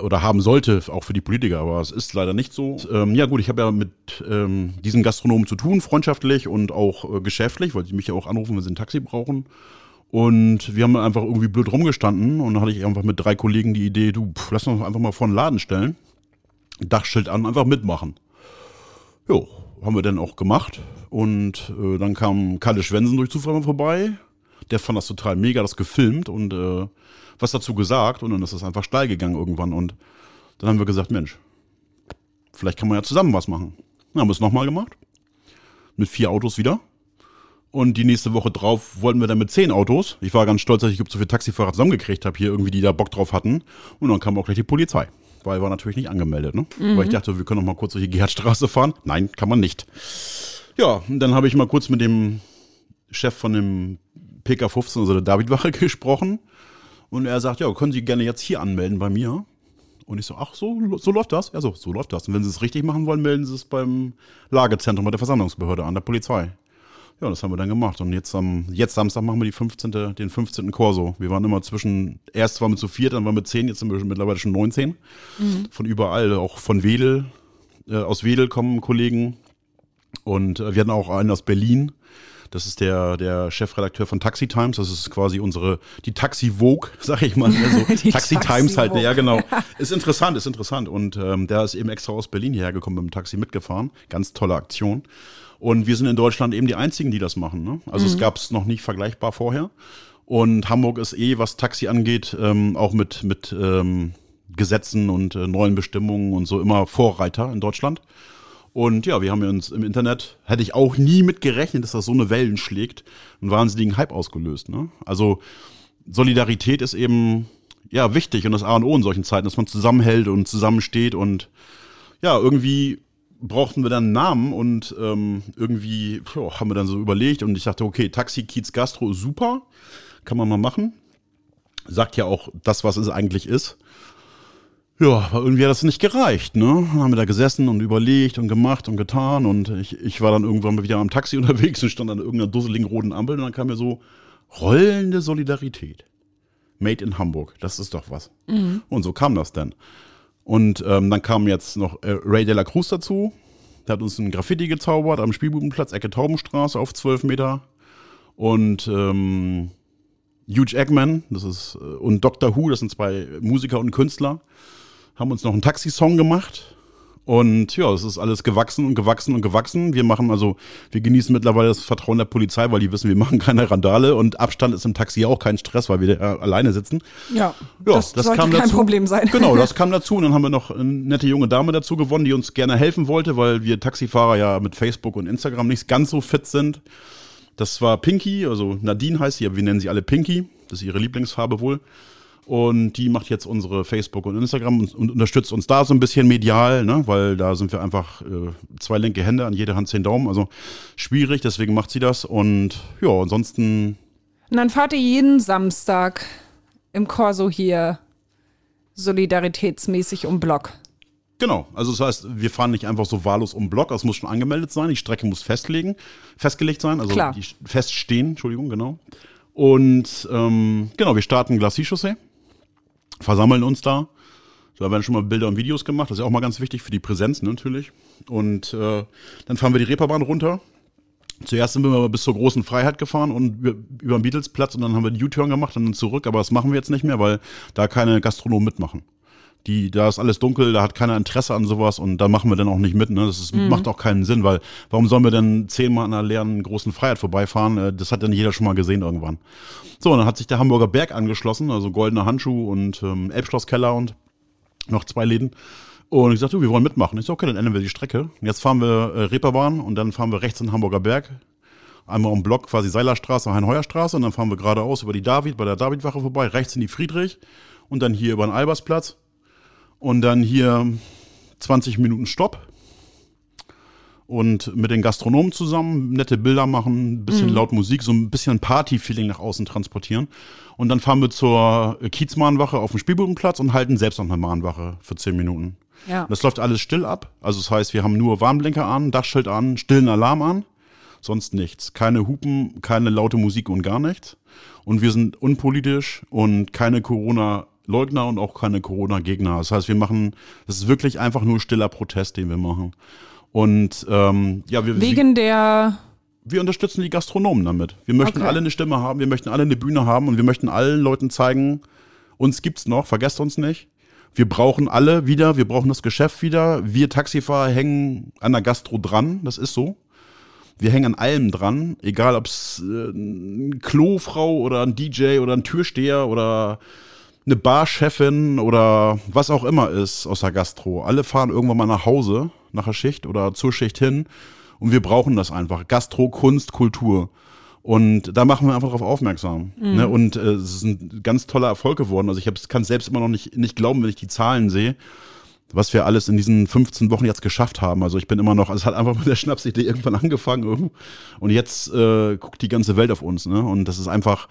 oder haben sollte, auch für die Politiker, aber es ist leider nicht so. Ähm, ja gut, ich habe ja mit ähm, diesen Gastronomen zu tun, freundschaftlich und auch äh, geschäftlich, weil sie mich ja auch anrufen, wenn sie ein Taxi brauchen. Und wir haben einfach irgendwie blöd rumgestanden und dann hatte ich einfach mit drei Kollegen die Idee, du, pff, lass uns einfach mal vor den Laden stellen, Dachschild an, einfach mitmachen. Jo, haben wir dann auch gemacht und äh, dann kam Kalle Schwensen durch Zufall vorbei. Der fand das total mega, das gefilmt und äh, was dazu gesagt und dann ist es einfach steil gegangen irgendwann und dann haben wir gesagt, Mensch, vielleicht kann man ja zusammen was machen. Dann haben wir es nochmal gemacht. Mit vier Autos wieder. Und die nächste Woche drauf wollten wir dann mit zehn Autos. Ich war ganz stolz, dass ich so viele Taxifahrer zusammengekriegt habe hier irgendwie, die da Bock drauf hatten. Und dann kam auch gleich die Polizei. Weil war natürlich nicht angemeldet, ne? Mhm. Weil ich dachte, wir können noch mal kurz durch die Gerhardstraße fahren. Nein, kann man nicht. Ja, und dann habe ich mal kurz mit dem Chef von dem PK15, also der Davidwache, gesprochen. Und er sagt, ja, können Sie gerne jetzt hier anmelden bei mir. Und ich so, ach so, so läuft das? Ja, so, so läuft das. Und wenn Sie es richtig machen wollen, melden Sie es beim Lagezentrum bei der Versammlungsbehörde an, der Polizei. Ja, das haben wir dann gemacht. Und jetzt am jetzt Samstag machen wir die 15., den 15. Corso. Wir waren immer zwischen, erst waren wir zu viert, dann waren wir zehn, jetzt sind wir mittlerweile schon 19. Mhm. Von überall, auch von Wedel. Äh, aus Wedel kommen Kollegen. Und äh, wir hatten auch einen aus Berlin. Das ist der, der Chefredakteur von Taxi Times. Das ist quasi unsere, die Taxi Vogue, sag ich mal. Also Taxi, Taxi Times halt, ja genau. Ist interessant, ist interessant. Und ähm, der ist eben extra aus Berlin hierher gekommen mit dem Taxi mitgefahren. Ganz tolle Aktion. Und wir sind in Deutschland eben die einzigen, die das machen. Ne? Also mhm. es gab es noch nicht vergleichbar vorher. Und Hamburg ist eh, was Taxi angeht, ähm, auch mit, mit ähm, Gesetzen und äh, neuen Bestimmungen und so immer Vorreiter in Deutschland. Und ja, wir haben uns im Internet, hätte ich auch nie mit gerechnet, dass das so eine Wellen schlägt, einen wahnsinnigen Hype ausgelöst. Ne? Also Solidarität ist eben ja wichtig und das A und O in solchen Zeiten, dass man zusammenhält und zusammensteht und ja, irgendwie brauchten wir dann einen Namen und ähm, irgendwie jo, haben wir dann so überlegt und ich dachte, okay, Taxi Kiez Gastro super, kann man mal machen. Sagt ja auch das, was es eigentlich ist. Ja, aber irgendwie hat das nicht gereicht, ne? Dann haben wir da gesessen und überlegt und gemacht und getan und ich, ich war dann irgendwann mal wieder am Taxi unterwegs und stand an irgendeiner dusseligen roten Ampel und dann kam mir so rollende Solidarität. Made in Hamburg, das ist doch was. Mhm. Und so kam das dann. Und ähm, dann kam jetzt noch äh, Ray de la Cruz dazu. Der hat uns ein Graffiti gezaubert am Spielbubenplatz, Ecke Taubenstraße auf 12 Meter. Und ähm, Huge Eggman, das ist, äh, und Dr. Who, das sind zwei Musiker und Künstler, haben uns noch einen Taxisong gemacht. Und ja, es ist alles gewachsen und gewachsen und gewachsen. Wir machen also, wir genießen mittlerweile das Vertrauen der Polizei, weil die wissen, wir machen keine Randale und Abstand ist im Taxi auch kein Stress, weil wir da alleine sitzen. Ja, ja das, das sollte kam kein dazu. Problem sein. Genau, das kam dazu. Und dann haben wir noch eine nette junge Dame dazu gewonnen, die uns gerne helfen wollte, weil wir Taxifahrer ja mit Facebook und Instagram nicht ganz so fit sind. Das war Pinky, also Nadine heißt sie, aber wir nennen sie alle Pinky. Das ist ihre Lieblingsfarbe wohl. Und die macht jetzt unsere Facebook und Instagram und, und unterstützt uns da so ein bisschen medial, ne? weil da sind wir einfach äh, zwei linke Hände, an jede Hand zehn Daumen. Also schwierig, deswegen macht sie das. Und ja, ansonsten. Und dann fahrt ihr jeden Samstag im Corso hier solidaritätsmäßig um Block. Genau, also das heißt, wir fahren nicht einfach so wahllos um Block, es muss schon angemeldet sein, die Strecke muss festlegen, festgelegt sein, also Klar. Die feststehen, Entschuldigung, genau. Und ähm, genau, wir starten Glacis-Chaussee versammeln uns da. Da werden schon mal Bilder und Videos gemacht. Das ist ja auch mal ganz wichtig für die Präsenz ne, natürlich. Und äh, dann fahren wir die Reeperbahn runter. Zuerst sind wir mal bis zur großen Freiheit gefahren und über den Beatlesplatz und dann haben wir den U-Turn gemacht und dann zurück. Aber das machen wir jetzt nicht mehr, weil da keine Gastronomen mitmachen. Die, da ist alles dunkel, da hat keiner Interesse an sowas und da machen wir dann auch nicht mit. Ne? Das ist, mhm. macht auch keinen Sinn, weil warum sollen wir denn zehnmal an einer leeren großen Freiheit vorbeifahren? Äh, das hat dann jeder schon mal gesehen irgendwann. So, und dann hat sich der Hamburger Berg angeschlossen, also Goldener Handschuh und ähm, Elbschlosskeller und noch zwei Läden. Und ich sagte, wir wollen mitmachen. Ich so, okay, dann ändern wir die Strecke. Jetzt fahren wir äh, Reeperbahn und dann fahren wir rechts in Hamburger Berg. Einmal um Block, quasi Seilerstraße, Hein-Heuer-Straße und dann fahren wir geradeaus über die David, bei der Davidwache vorbei, rechts in die Friedrich und dann hier über den Albersplatz und dann hier 20 Minuten Stopp und mit den Gastronomen zusammen nette Bilder machen, ein bisschen mhm. laut Musik, so ein bisschen Party-Feeling nach außen transportieren. Und dann fahren wir zur Kiezmahnwache auf dem Spielbodenplatz und halten selbst noch eine Mahnwache für 10 Minuten. Ja. Das läuft alles still ab. Also das heißt, wir haben nur Warnblinker an, Dachschild an, stillen Alarm an, sonst nichts. Keine Hupen, keine laute Musik und gar nichts. Und wir sind unpolitisch und keine Corona-Leugner und auch keine Corona-Gegner. Das heißt, wir machen, das ist wirklich einfach nur stiller Protest, den wir machen. Und ähm, ja, wir wegen der wir unterstützen die Gastronomen damit. Wir möchten okay. alle eine Stimme haben, wir möchten alle eine Bühne haben und wir möchten allen Leuten zeigen, uns gibt's noch, vergesst uns nicht. Wir brauchen alle wieder, wir brauchen das Geschäft wieder. Wir Taxifahrer hängen an der Gastro dran, das ist so. Wir hängen an allem dran, egal ob es äh, eine Klofrau oder ein DJ oder ein Türsteher oder eine Barchefin oder was auch immer ist aus der Gastro. Alle fahren irgendwann mal nach Hause nach der Schicht oder zur Schicht hin. Und wir brauchen das einfach. Gastro, Kunst, Kultur. Und da machen wir einfach darauf aufmerksam. Mhm. Ne? Und äh, es ist ein ganz toller Erfolg geworden. Also ich kann es selbst immer noch nicht, nicht glauben, wenn ich die Zahlen sehe, was wir alles in diesen 15 Wochen jetzt geschafft haben. Also ich bin immer noch, also es hat einfach mit der Schnapsidee irgendwann angefangen. Und jetzt äh, guckt die ganze Welt auf uns. Ne? Und das ist einfach,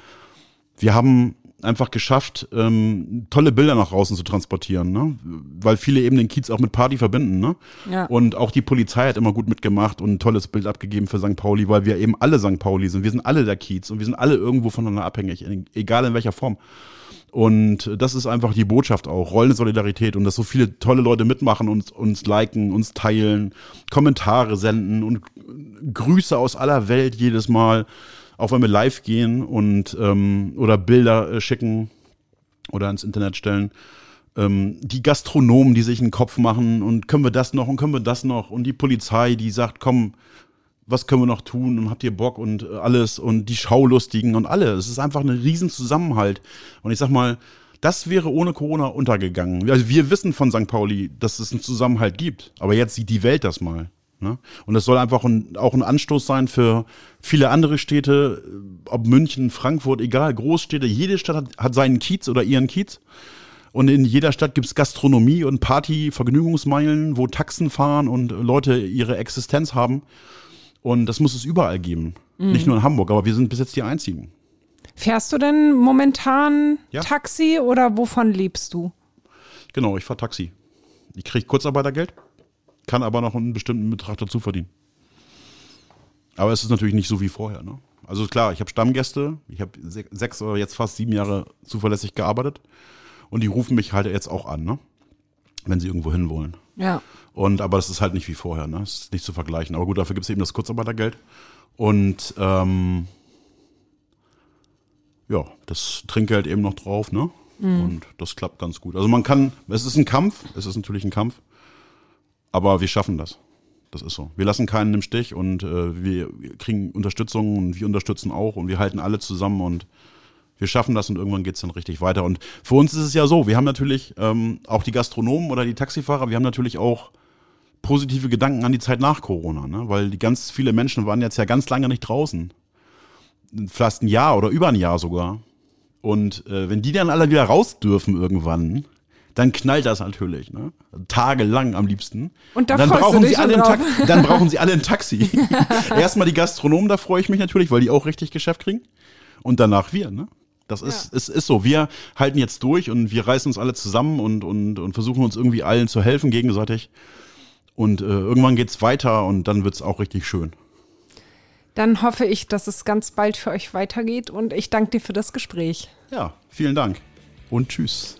wir haben einfach geschafft, ähm, tolle Bilder nach draußen zu transportieren, ne? Weil viele eben den Kiez auch mit Party verbinden, ne? Ja. Und auch die Polizei hat immer gut mitgemacht und ein tolles Bild abgegeben für St. Pauli, weil wir eben alle St. Pauli sind. Wir sind alle der Kiez und wir sind alle irgendwo voneinander abhängig, egal in welcher Form. Und das ist einfach die Botschaft auch, rollende Solidarität und dass so viele tolle Leute mitmachen, uns, uns liken, uns teilen, Kommentare senden und Grüße aus aller Welt jedes Mal, auch wenn wir live gehen und ähm, oder Bilder äh, schicken oder ins Internet stellen. Ähm, die Gastronomen, die sich einen Kopf machen und können wir das noch und können wir das noch und die Polizei, die sagt, komm, was können wir noch tun und habt ihr Bock und äh, alles und die Schaulustigen und alle. Es ist einfach ein Riesenzusammenhalt. Und ich sag mal, das wäre ohne Corona untergegangen. Also wir wissen von St. Pauli, dass es einen Zusammenhalt gibt. Aber jetzt sieht die Welt das mal. Ne? Und es soll einfach ein, auch ein Anstoß sein für viele andere Städte, ob München, Frankfurt, egal, Großstädte. Jede Stadt hat, hat seinen Kiez oder ihren Kiez. Und in jeder Stadt gibt's Gastronomie und Party, Vergnügungsmeilen, wo Taxen fahren und Leute ihre Existenz haben. Und das muss es überall geben. Nicht nur in Hamburg, aber wir sind bis jetzt die Einzigen. Fährst du denn momentan Ja. Taxi oder wovon lebst du? Genau, ich fahr Taxi. Ich krieg Kurzarbeitergeld, kann aber noch einen bestimmten Betrag dazu verdienen. Aber es ist natürlich nicht so wie vorher. Ne? Also klar, ich habe Stammgäste, ich habe se sechs oder jetzt fast sieben Jahre zuverlässig gearbeitet und die rufen mich halt jetzt auch an, ne? wenn sie irgendwo hin wollen. Ja. Und aber das ist halt nicht wie vorher, ne? Das ist nicht zu vergleichen. Aber gut, dafür gibt es eben das Kurzarbeitergeld. Und ähm, ja, das Trinkgeld eben noch drauf, ne? Und das klappt ganz gut. Also man kann, es ist ein Kampf, es ist natürlich ein Kampf, aber wir schaffen das. Das ist so. Wir lassen keinen im Stich und äh, wir kriegen Unterstützung und wir unterstützen auch und wir halten alle zusammen und wir schaffen das und irgendwann geht's dann richtig weiter. Und für uns ist es ja so, wir haben natürlich ähm, auch die Gastronomen oder die Taxifahrer, wir haben natürlich auch positive Gedanken an die Zeit nach Corona, ne? weil die ganz viele Menschen waren jetzt ja ganz lange nicht draußen. Fast ein Jahr oder über ein Jahr sogar. Und äh, wenn die dann alle wieder raus dürfen irgendwann, dann knallt das natürlich, ne? Tagelang am liebsten. Und da dann brauchen sie alle ein drauf. Ta dann brauchen sie alle ein Taxi. Erstmal die Gastronomen, da freue ich mich natürlich, weil die auch richtig Geschäft kriegen. Und danach wir, ne? Das ist, es ist so. Wir halten jetzt durch und wir reißen uns alle zusammen und, und, und versuchen uns irgendwie allen zu helfen gegenseitig. Und äh, irgendwann geht's weiter und dann wird's auch richtig schön. Dann hoffe ich, dass es ganz bald für euch weitergeht und ich danke dir für das Gespräch. Ja, vielen Dank und tschüss.